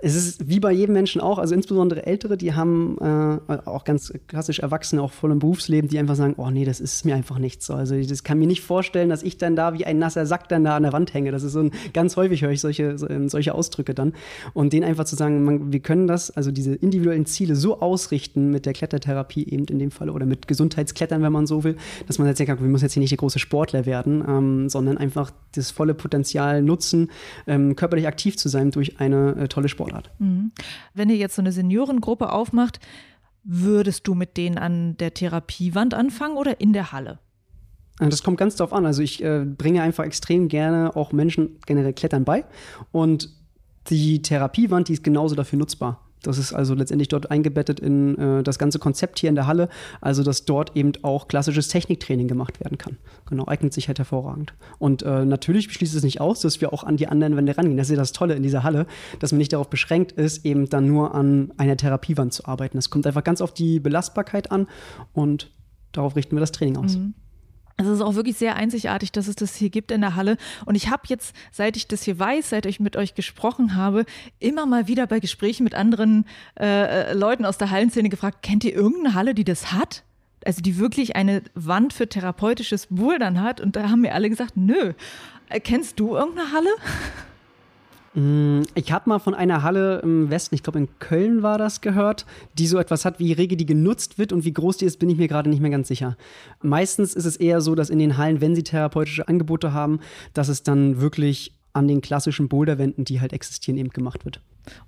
G: es ist wie bei jedem Menschen auch, also insbesondere Ältere, die haben äh, auch ganz klassisch Erwachsene, auch voll im Berufsleben, die einfach sagen, oh nee, das ist mir einfach nichts so. Also das kann mir nicht vorstellen, dass ich dann da wie ein nasser Sack dann da an der Wand hänge. Das ist so ein, ganz häufig höre ich solche, ähm, solche Ausdrücke dann. Und denen einfach zu sagen, man, wir können das, also diese individuellen Ziele so ausrichten mit der Klettertherapie eben in dem Fall oder mit Gesundheitsklettern, wenn man so will, dass man jetzt sagt, wir müssen jetzt hier nicht der große Sportler werden, ähm, sondern einfach das volle Potenzial nutzen, ähm, körperlich aktiv zu sein durch eine äh, tolle Sportart. Sportart.
A: Mhm. Wenn ihr jetzt so eine Seniorengruppe aufmacht, würdest du mit denen an der Therapiewand anfangen oder in der Halle?
G: Das kommt ganz darauf an. Also ich äh, bringe einfach extrem gerne auch Menschen generell Klettern bei und die Therapiewand, die ist genauso dafür nutzbar. Das ist also letztendlich dort eingebettet in äh, das ganze Konzept hier in der Halle, also dass dort eben auch klassisches Techniktraining gemacht werden kann. Genau, eignet sich halt hervorragend. Und äh, natürlich schließt es nicht aus, dass wir auch an die anderen Wände rangehen. Das ist ja das Tolle in dieser Halle, dass man nicht darauf beschränkt ist, eben dann nur an einer Therapiewand zu arbeiten. Es kommt einfach ganz auf die Belastbarkeit an und darauf richten wir das Training aus. Mhm.
A: Es ist auch wirklich sehr einzigartig, dass es das hier gibt in der Halle. Und ich habe jetzt, seit ich das hier weiß, seit ich mit euch gesprochen habe, immer mal wieder bei Gesprächen mit anderen äh, Leuten aus der Hallenszene gefragt, kennt ihr irgendeine Halle, die das hat? Also die wirklich eine Wand für therapeutisches Bouldern hat. Und da haben mir alle gesagt, nö. Äh, kennst du irgendeine Halle?
G: Mm, ich habe mal von einer Halle im Westen, ich glaube in Köln war das, gehört, die so etwas hat, wie rege die genutzt wird und wie groß die ist, bin ich mir gerade nicht mehr ganz sicher. Meistens ist es eher so, dass in den Hallen, wenn sie therapeutische Angebote haben, dass es dann wirklich an den klassischen Boulderwänden, die halt existieren, eben gemacht wird.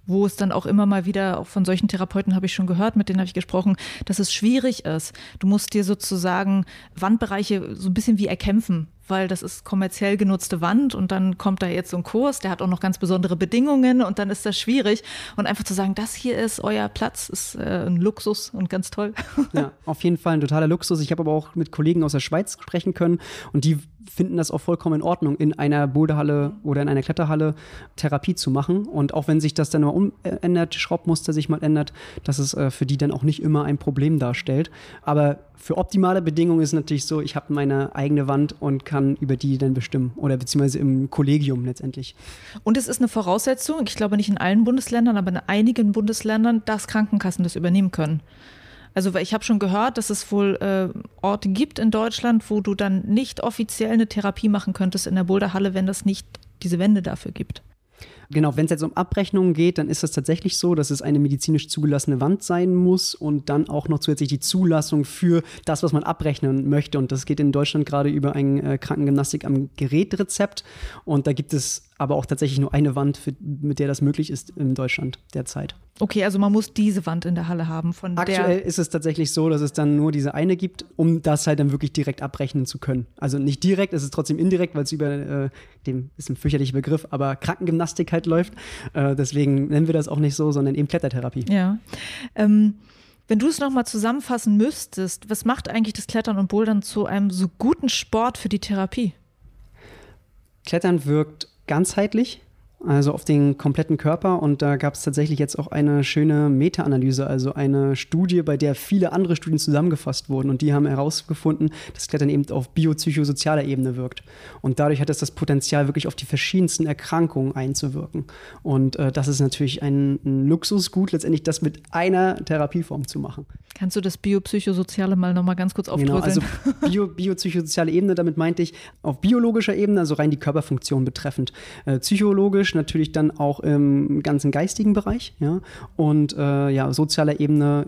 A: Wo es dann auch immer mal wieder, auch von solchen Therapeuten habe ich schon gehört, mit denen habe ich gesprochen, dass es schwierig ist. Du musst dir sozusagen Wandbereiche so ein bisschen wie erkämpfen weil das ist kommerziell genutzte Wand und dann kommt da jetzt so ein Kurs, der hat auch noch ganz besondere Bedingungen und dann ist das schwierig. Und einfach zu sagen, das hier ist euer Platz, ist äh, ein Luxus und ganz toll.
G: Ja, auf jeden Fall ein totaler Luxus. Ich habe aber auch mit Kollegen aus der Schweiz sprechen können und die finden das auch vollkommen in Ordnung, in einer Boulderhalle oder in einer Kletterhalle Therapie zu machen. Und auch wenn sich das dann mal umändert, Schraubmuster sich mal ändert, dass es äh, für die dann auch nicht immer ein Problem darstellt. Aber für optimale Bedingungen ist es natürlich so, ich habe meine eigene Wand und kann über die dann bestimmen oder beziehungsweise im Kollegium letztendlich.
A: Und es ist eine Voraussetzung, ich glaube nicht in allen Bundesländern, aber in einigen Bundesländern, dass Krankenkassen das übernehmen können. Also weil ich habe schon gehört, dass es wohl äh, Orte gibt in Deutschland, wo du dann nicht offiziell eine Therapie machen könntest in der Boulderhalle, wenn das nicht diese Wände dafür gibt.
G: Genau, wenn es jetzt um Abrechnungen geht, dann ist es tatsächlich so, dass es eine medizinisch zugelassene Wand sein muss und dann auch noch zusätzlich die Zulassung für das, was man abrechnen möchte. Und das geht in Deutschland gerade über ein äh, Krankengymnastik am Gerätrezept. Und da gibt es aber auch tatsächlich nur eine Wand, für, mit der das möglich ist in Deutschland derzeit.
A: Okay, also man muss diese Wand in der Halle haben. Von
G: Aktuell ist es tatsächlich so, dass es dann nur diese eine gibt, um das halt dann wirklich direkt abrechnen zu können. Also nicht direkt, es ist trotzdem indirekt, weil es über äh, dem ist ein fürchterlicher Begriff, aber Krankengymnastik halt läuft. Äh, deswegen nennen wir das auch nicht so, sondern eben Klettertherapie.
A: Ja. Ähm wenn du es nochmal zusammenfassen müsstest, was macht eigentlich das Klettern und Bouldern zu einem so guten Sport für die Therapie?
G: Klettern wirkt ganzheitlich, also auf den kompletten Körper. Und da gab es tatsächlich jetzt auch eine schöne Meta-Analyse, also eine Studie, bei der viele andere Studien zusammengefasst wurden. Und die haben herausgefunden, dass Klettern eben auf biopsychosozialer Ebene wirkt. Und dadurch hat es das Potenzial, wirklich auf die verschiedensten Erkrankungen einzuwirken. Und äh, das ist natürlich ein, ein, Luxusgut, letztendlich das mit einer Therapieform zu machen.
A: Kannst du das biopsychosoziale mal nochmal ganz kurz aufdröseln?
G: Genau, also Bio, biopsychosoziale Ebene, damit meinte ich auf biologischer Ebene, also rein die Körperfunktion betreffend. Äh, psychologisch psychologisch, natürlich dann auch im ganzen geistigen Bereich. Ja? Und äh, ja, sozialer Ebene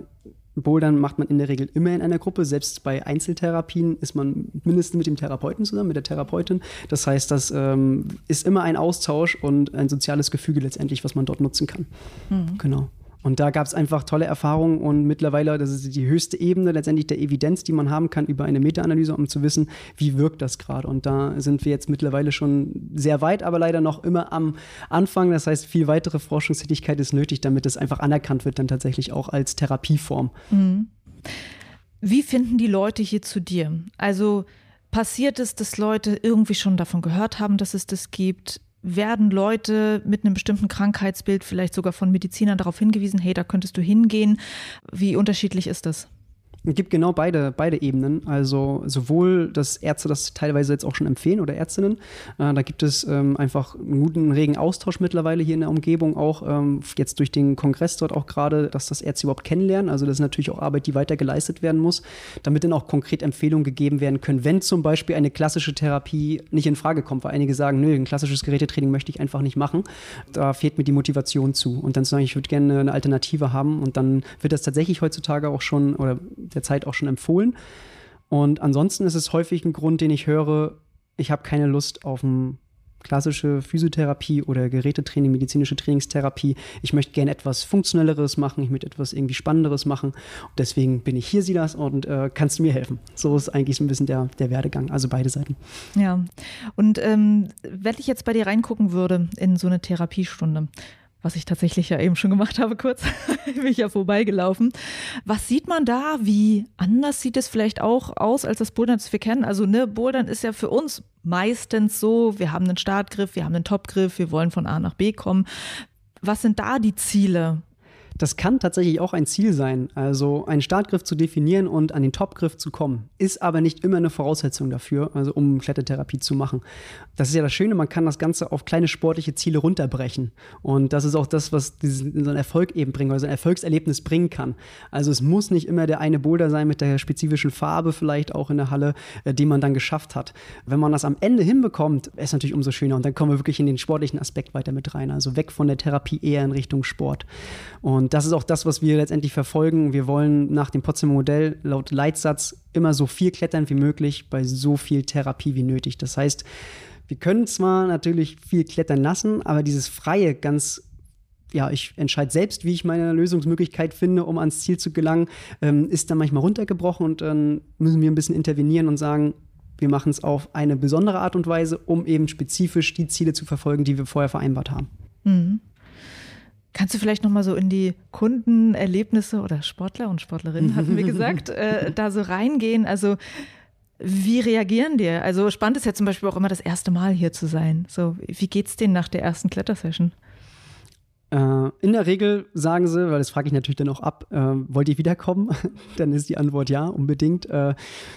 G: Bouldern macht man in der Regel immer in einer Gruppe. Selbst bei Einzeltherapien ist man mindestens mit dem Therapeuten zusammen, mit der Therapeutin. Das heißt, das ähm, ist immer ein Austausch und ein soziales Gefüge letztendlich, was man dort nutzen kann. Mhm. Genau. Und da gab es einfach tolle Erfahrungen und mittlerweile, das ist die höchste Ebene letztendlich der Evidenz, die man haben kann über eine Meta-Analyse, um zu wissen, wie wirkt das gerade. Und da sind wir jetzt mittlerweile schon sehr weit, aber leider noch immer am Anfang. Das heißt, viel weitere Forschungstätigkeit ist nötig, damit es einfach anerkannt wird, dann tatsächlich auch als Therapieform. Mhm.
A: Wie finden die Leute hier zu dir? Also passiert es, dass Leute irgendwie schon davon gehört haben, dass es das gibt? Werden Leute mit einem bestimmten Krankheitsbild vielleicht sogar von Medizinern darauf hingewiesen, hey, da könntest du hingehen. Wie unterschiedlich ist das?
G: Es gibt genau beide, beide Ebenen. Also sowohl, dass Ärzte das teilweise jetzt auch schon empfehlen oder Ärztinnen. Äh, da gibt es ähm, einfach einen guten, regen Austausch mittlerweile hier in der Umgebung, auch ähm, jetzt durch den Kongress dort auch gerade, dass das Ärzte überhaupt kennenlernen. Also das ist natürlich auch Arbeit, die weiter geleistet werden muss, damit dann auch konkret Empfehlungen gegeben werden können, wenn zum Beispiel eine klassische Therapie nicht in Frage kommt, weil einige sagen, nö, ein klassisches Gerätetraining möchte ich einfach nicht machen. Da fehlt mir die Motivation zu. Und dann zu sagen, ich würde gerne eine Alternative haben und dann wird das tatsächlich heutzutage auch schon oder der Zeit auch schon empfohlen. Und ansonsten ist es häufig ein Grund, den ich höre, ich habe keine Lust auf eine klassische Physiotherapie oder Gerätetraining, medizinische Trainingstherapie. Ich möchte gerne etwas Funktionelleres machen, ich möchte etwas irgendwie Spannenderes machen. Deswegen bin ich hier, Silas, und äh, kannst du mir helfen. So ist eigentlich so ein bisschen der, der Werdegang, also beide Seiten.
A: Ja, und ähm, wenn ich jetzt bei dir reingucken würde in so eine Therapiestunde, was ich tatsächlich ja eben schon gemacht habe, kurz, bin ich ja vorbeigelaufen. Was sieht man da? Wie anders sieht es vielleicht auch aus als das Bouldern, das wir kennen? Also, ne, Bouldern ist ja für uns meistens so, wir haben einen Startgriff, wir haben einen Topgriff, wir wollen von A nach B kommen. Was sind da die Ziele?
G: Das kann tatsächlich auch ein Ziel sein, also einen Startgriff zu definieren und an den Topgriff zu kommen, ist aber nicht immer eine Voraussetzung dafür, also um Klettertherapie zu machen. Das ist ja das Schöne, man kann das Ganze auf kleine sportliche Ziele runterbrechen und das ist auch das, was diesen, so einen Erfolg eben bringt, also ein Erfolgserlebnis bringen kann. Also es muss nicht immer der eine Boulder sein mit der spezifischen Farbe vielleicht auch in der Halle, äh, die man dann geschafft hat. Wenn man das am Ende hinbekommt, ist natürlich umso schöner und dann kommen wir wirklich in den sportlichen Aspekt weiter mit rein, also weg von der Therapie eher in Richtung Sport. Und das ist auch das, was wir letztendlich verfolgen. Wir wollen nach dem Potsdamer Modell laut Leitsatz immer so viel klettern wie möglich bei so viel Therapie wie nötig. Das heißt, wir können zwar natürlich viel klettern lassen, aber dieses freie, ganz ja, ich entscheide selbst, wie ich meine Lösungsmöglichkeit finde, um ans Ziel zu gelangen, ähm, ist dann manchmal runtergebrochen und dann müssen wir ein bisschen intervenieren und sagen, wir machen es auf eine besondere Art und Weise, um eben spezifisch die Ziele zu verfolgen, die wir vorher vereinbart haben. Mhm.
A: Kannst du vielleicht noch mal so in die Kundenerlebnisse oder Sportler und Sportlerinnen, hatten wir gesagt, äh, da so reingehen? Also wie reagieren die? Also spannend ist ja zum Beispiel auch immer das erste Mal hier zu sein. So, wie geht's denen nach der ersten Klettersession?
G: Äh, in der Regel sagen sie, weil das frage ich natürlich dann auch ab, äh, wollt ihr wiederkommen? dann ist die Antwort ja, unbedingt. Äh,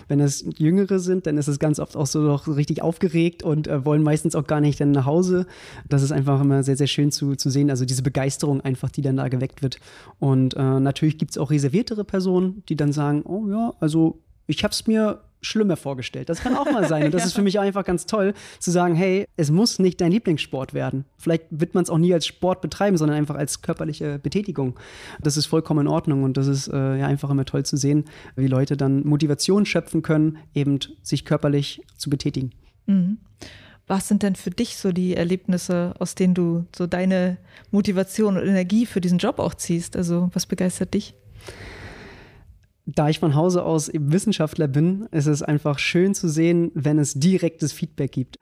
G: wenn es Jüngere sind, dann ist es ganz oft auch so noch richtig aufgeregt und äh, wollen meistens auch gar nicht dann nach Hause. Das ist einfach immer sehr, sehr schön zu, zu sehen. Also diese Begeisterung einfach, die dann da geweckt wird. Und äh, natürlich gibt es auch reserviertere Personen, die dann sagen, oh ja, also ich habe es mir schlimmer vorgestellt. Das kann auch mal sein. Und das ja. ist für mich einfach ganz toll, zu sagen, hey, es muss nicht dein Lieblingssport werden. Vielleicht wird man es auch nie als Sport betreiben, sondern einfach als körperliche Betätigung. Das ist vollkommen in Ordnung und das ist äh, ja einfach immer toll zu sehen, wie Leute dann Motivation schöpfen können, eben sich körperlich zu betätigen. Mhm.
A: Was sind denn für dich so die Erlebnisse, aus denen du so deine Motivation und Energie für diesen Job auch ziehst? Also was begeistert dich?
G: Da ich von Hause aus eben Wissenschaftler bin, ist es einfach schön zu sehen, wenn es direktes Feedback gibt.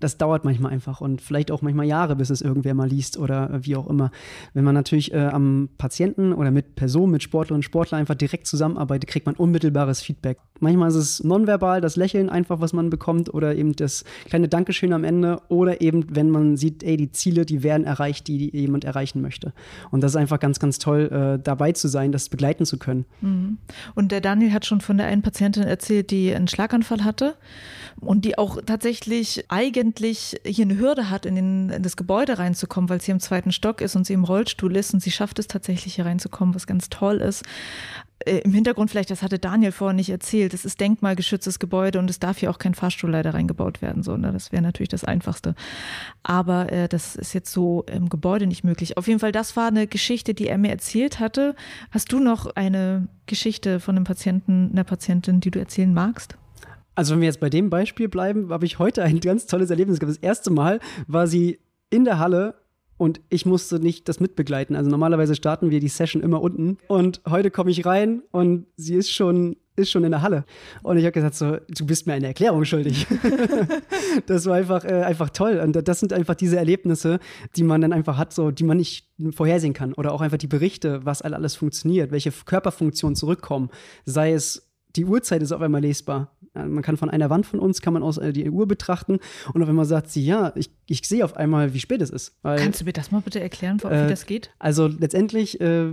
G: Das dauert manchmal einfach und vielleicht auch manchmal Jahre, bis es irgendwer mal liest oder wie auch immer. Wenn man natürlich äh, am Patienten oder mit Personen, mit Sportlerinnen und Sportlern einfach direkt zusammenarbeitet, kriegt man unmittelbares Feedback. Manchmal ist es nonverbal, das Lächeln einfach, was man bekommt oder eben das kleine Dankeschön am Ende oder eben, wenn man sieht, ey, die Ziele, die werden erreicht, die, jemand erreichen möchte. Und das ist einfach ganz, ganz toll, äh, dabei zu sein, das begleiten zu können.
A: Mhm. Und der Daniel hat schon von der einen Patientin erzählt, die einen Schlaganfall hatte und die auch tatsächlich eigentlich hier eine Hürde hat, in, den, in das Gebäude reinzukommen, weil sie im zweiten Stock ist und sie im Rollstuhl ist und sie schafft es tatsächlich hier reinzukommen, was ganz toll ist. Äh, Im Hintergrund vielleicht, das hatte Daniel vorher nicht erzählt, es ist denkmalgeschütztes Gebäude und es darf hier auch kein Fahrstuhl leider reingebaut werden. So, ne? Das wäre natürlich das Einfachste. Aber äh, das ist jetzt so im Gebäude nicht möglich. Auf jeden Fall, das war eine Geschichte, die er mir erzählt hatte. Hast du noch eine Geschichte von einem Patienten, einer Patientin, die du erzählen magst?
G: Also wenn wir jetzt bei dem Beispiel bleiben, habe ich heute ein ganz tolles Erlebnis gehabt. Das erste Mal war sie in der Halle und ich musste nicht das mitbegleiten. Also normalerweise starten wir die Session immer unten und heute komme ich rein und sie ist schon ist schon in der Halle. Und ich habe gesagt so, du bist mir eine Erklärung schuldig. das war einfach äh, einfach toll und das sind einfach diese Erlebnisse, die man dann einfach hat, so die man nicht vorhersehen kann oder auch einfach die Berichte, was alles funktioniert, welche Körperfunktionen zurückkommen, sei es die Uhrzeit ist auf einmal lesbar. Man kann von einer Wand von uns, kann man aus äh, die Uhr betrachten und auf einmal sagt sie, ja, ich, ich sehe auf einmal, wie spät es ist.
A: Weil, Kannst du mir das mal bitte erklären, wie äh, das geht?
G: Also letztendlich, äh,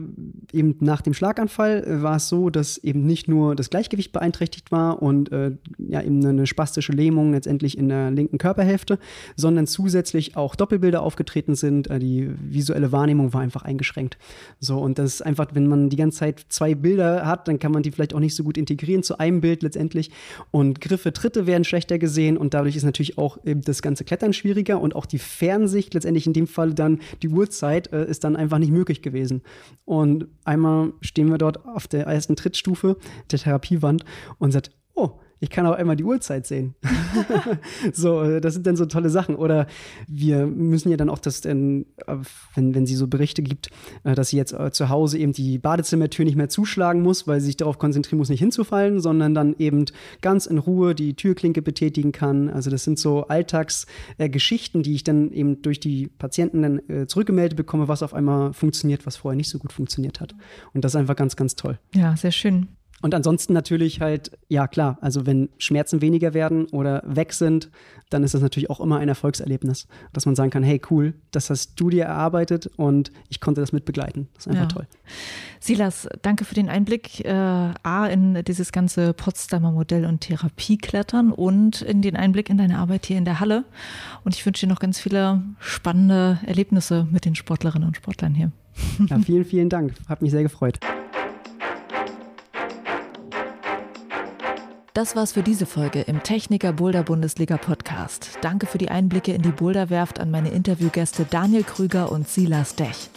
G: eben nach dem Schlaganfall äh, war es so, dass eben nicht nur das Gleichgewicht beeinträchtigt war und äh, ja eben eine spastische Lähmung letztendlich in der linken Körperhälfte, sondern zusätzlich auch Doppelbilder aufgetreten sind. Äh, die visuelle Wahrnehmung war einfach eingeschränkt. So, und das ist einfach, wenn man die ganze Zeit zwei Bilder hat, dann kann man die vielleicht auch nicht so gut integrieren integrieren zu einem Bild letztendlich. Und Griffe, Tritte werden schlechter gesehen und dadurch ist natürlich auch das ganze Klettern schwieriger und auch die Fernsicht, letztendlich in dem Fall dann die Uhrzeit, äh, ist dann einfach nicht möglich gewesen. Und einmal stehen wir dort auf der ersten Trittstufe der Therapiewand und sagt, oh, ich kann auch einmal die Uhrzeit sehen. so, äh, das sind dann so tolle Sachen. Oder wir müssen ja dann auch das, wenn, wenn sie so Berichte gibt, äh, dass sie jetzt äh, zu Hause eben die Badezimmertür nicht mehr zuschlagen muss, weil sie sich darauf konzentrieren muss, nicht hinzufallen, sondern dann eben ganz in Ruhe die Türklinke betätigen kann. Also das sind so Alltagsgeschichten, die ich dann eben durch die Patienten dann zurückgemeldet bekomme, was auf einmal funktioniert, was vorher nicht so gut funktioniert hat. Und das ist einfach ganz, ganz toll.
A: Ja, sehr schön.
G: Und ansonsten natürlich halt, ja klar, also wenn Schmerzen weniger werden oder weg sind, dann ist das natürlich auch immer ein Erfolgserlebnis, dass man sagen kann, hey cool, das hast du dir erarbeitet und ich konnte das mitbegleiten. Das ist einfach ja. toll.
A: Silas, danke für den Einblick äh, A in dieses ganze Potsdamer Modell und Therapieklettern und in den Einblick in deine Arbeit hier in der Halle. Und ich wünsche dir noch ganz viele spannende Erlebnisse mit den Sportlerinnen und Sportlern hier.
G: Ja, vielen, vielen Dank. Hat mich sehr gefreut.
A: Das war's für diese Folge im Techniker Boulder Bundesliga Podcast. Danke für die Einblicke in die Boulderwerft an meine Interviewgäste Daniel Krüger und Silas Dech.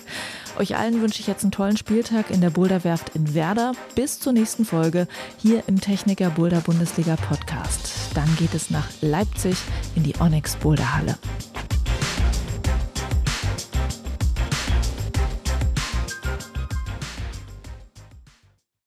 A: Euch allen wünsche ich jetzt einen tollen Spieltag in der Boulderwerft in Werder. Bis zur nächsten Folge hier im Techniker Boulder Bundesliga Podcast. Dann geht es nach Leipzig in die Onyx Boulderhalle. Halle.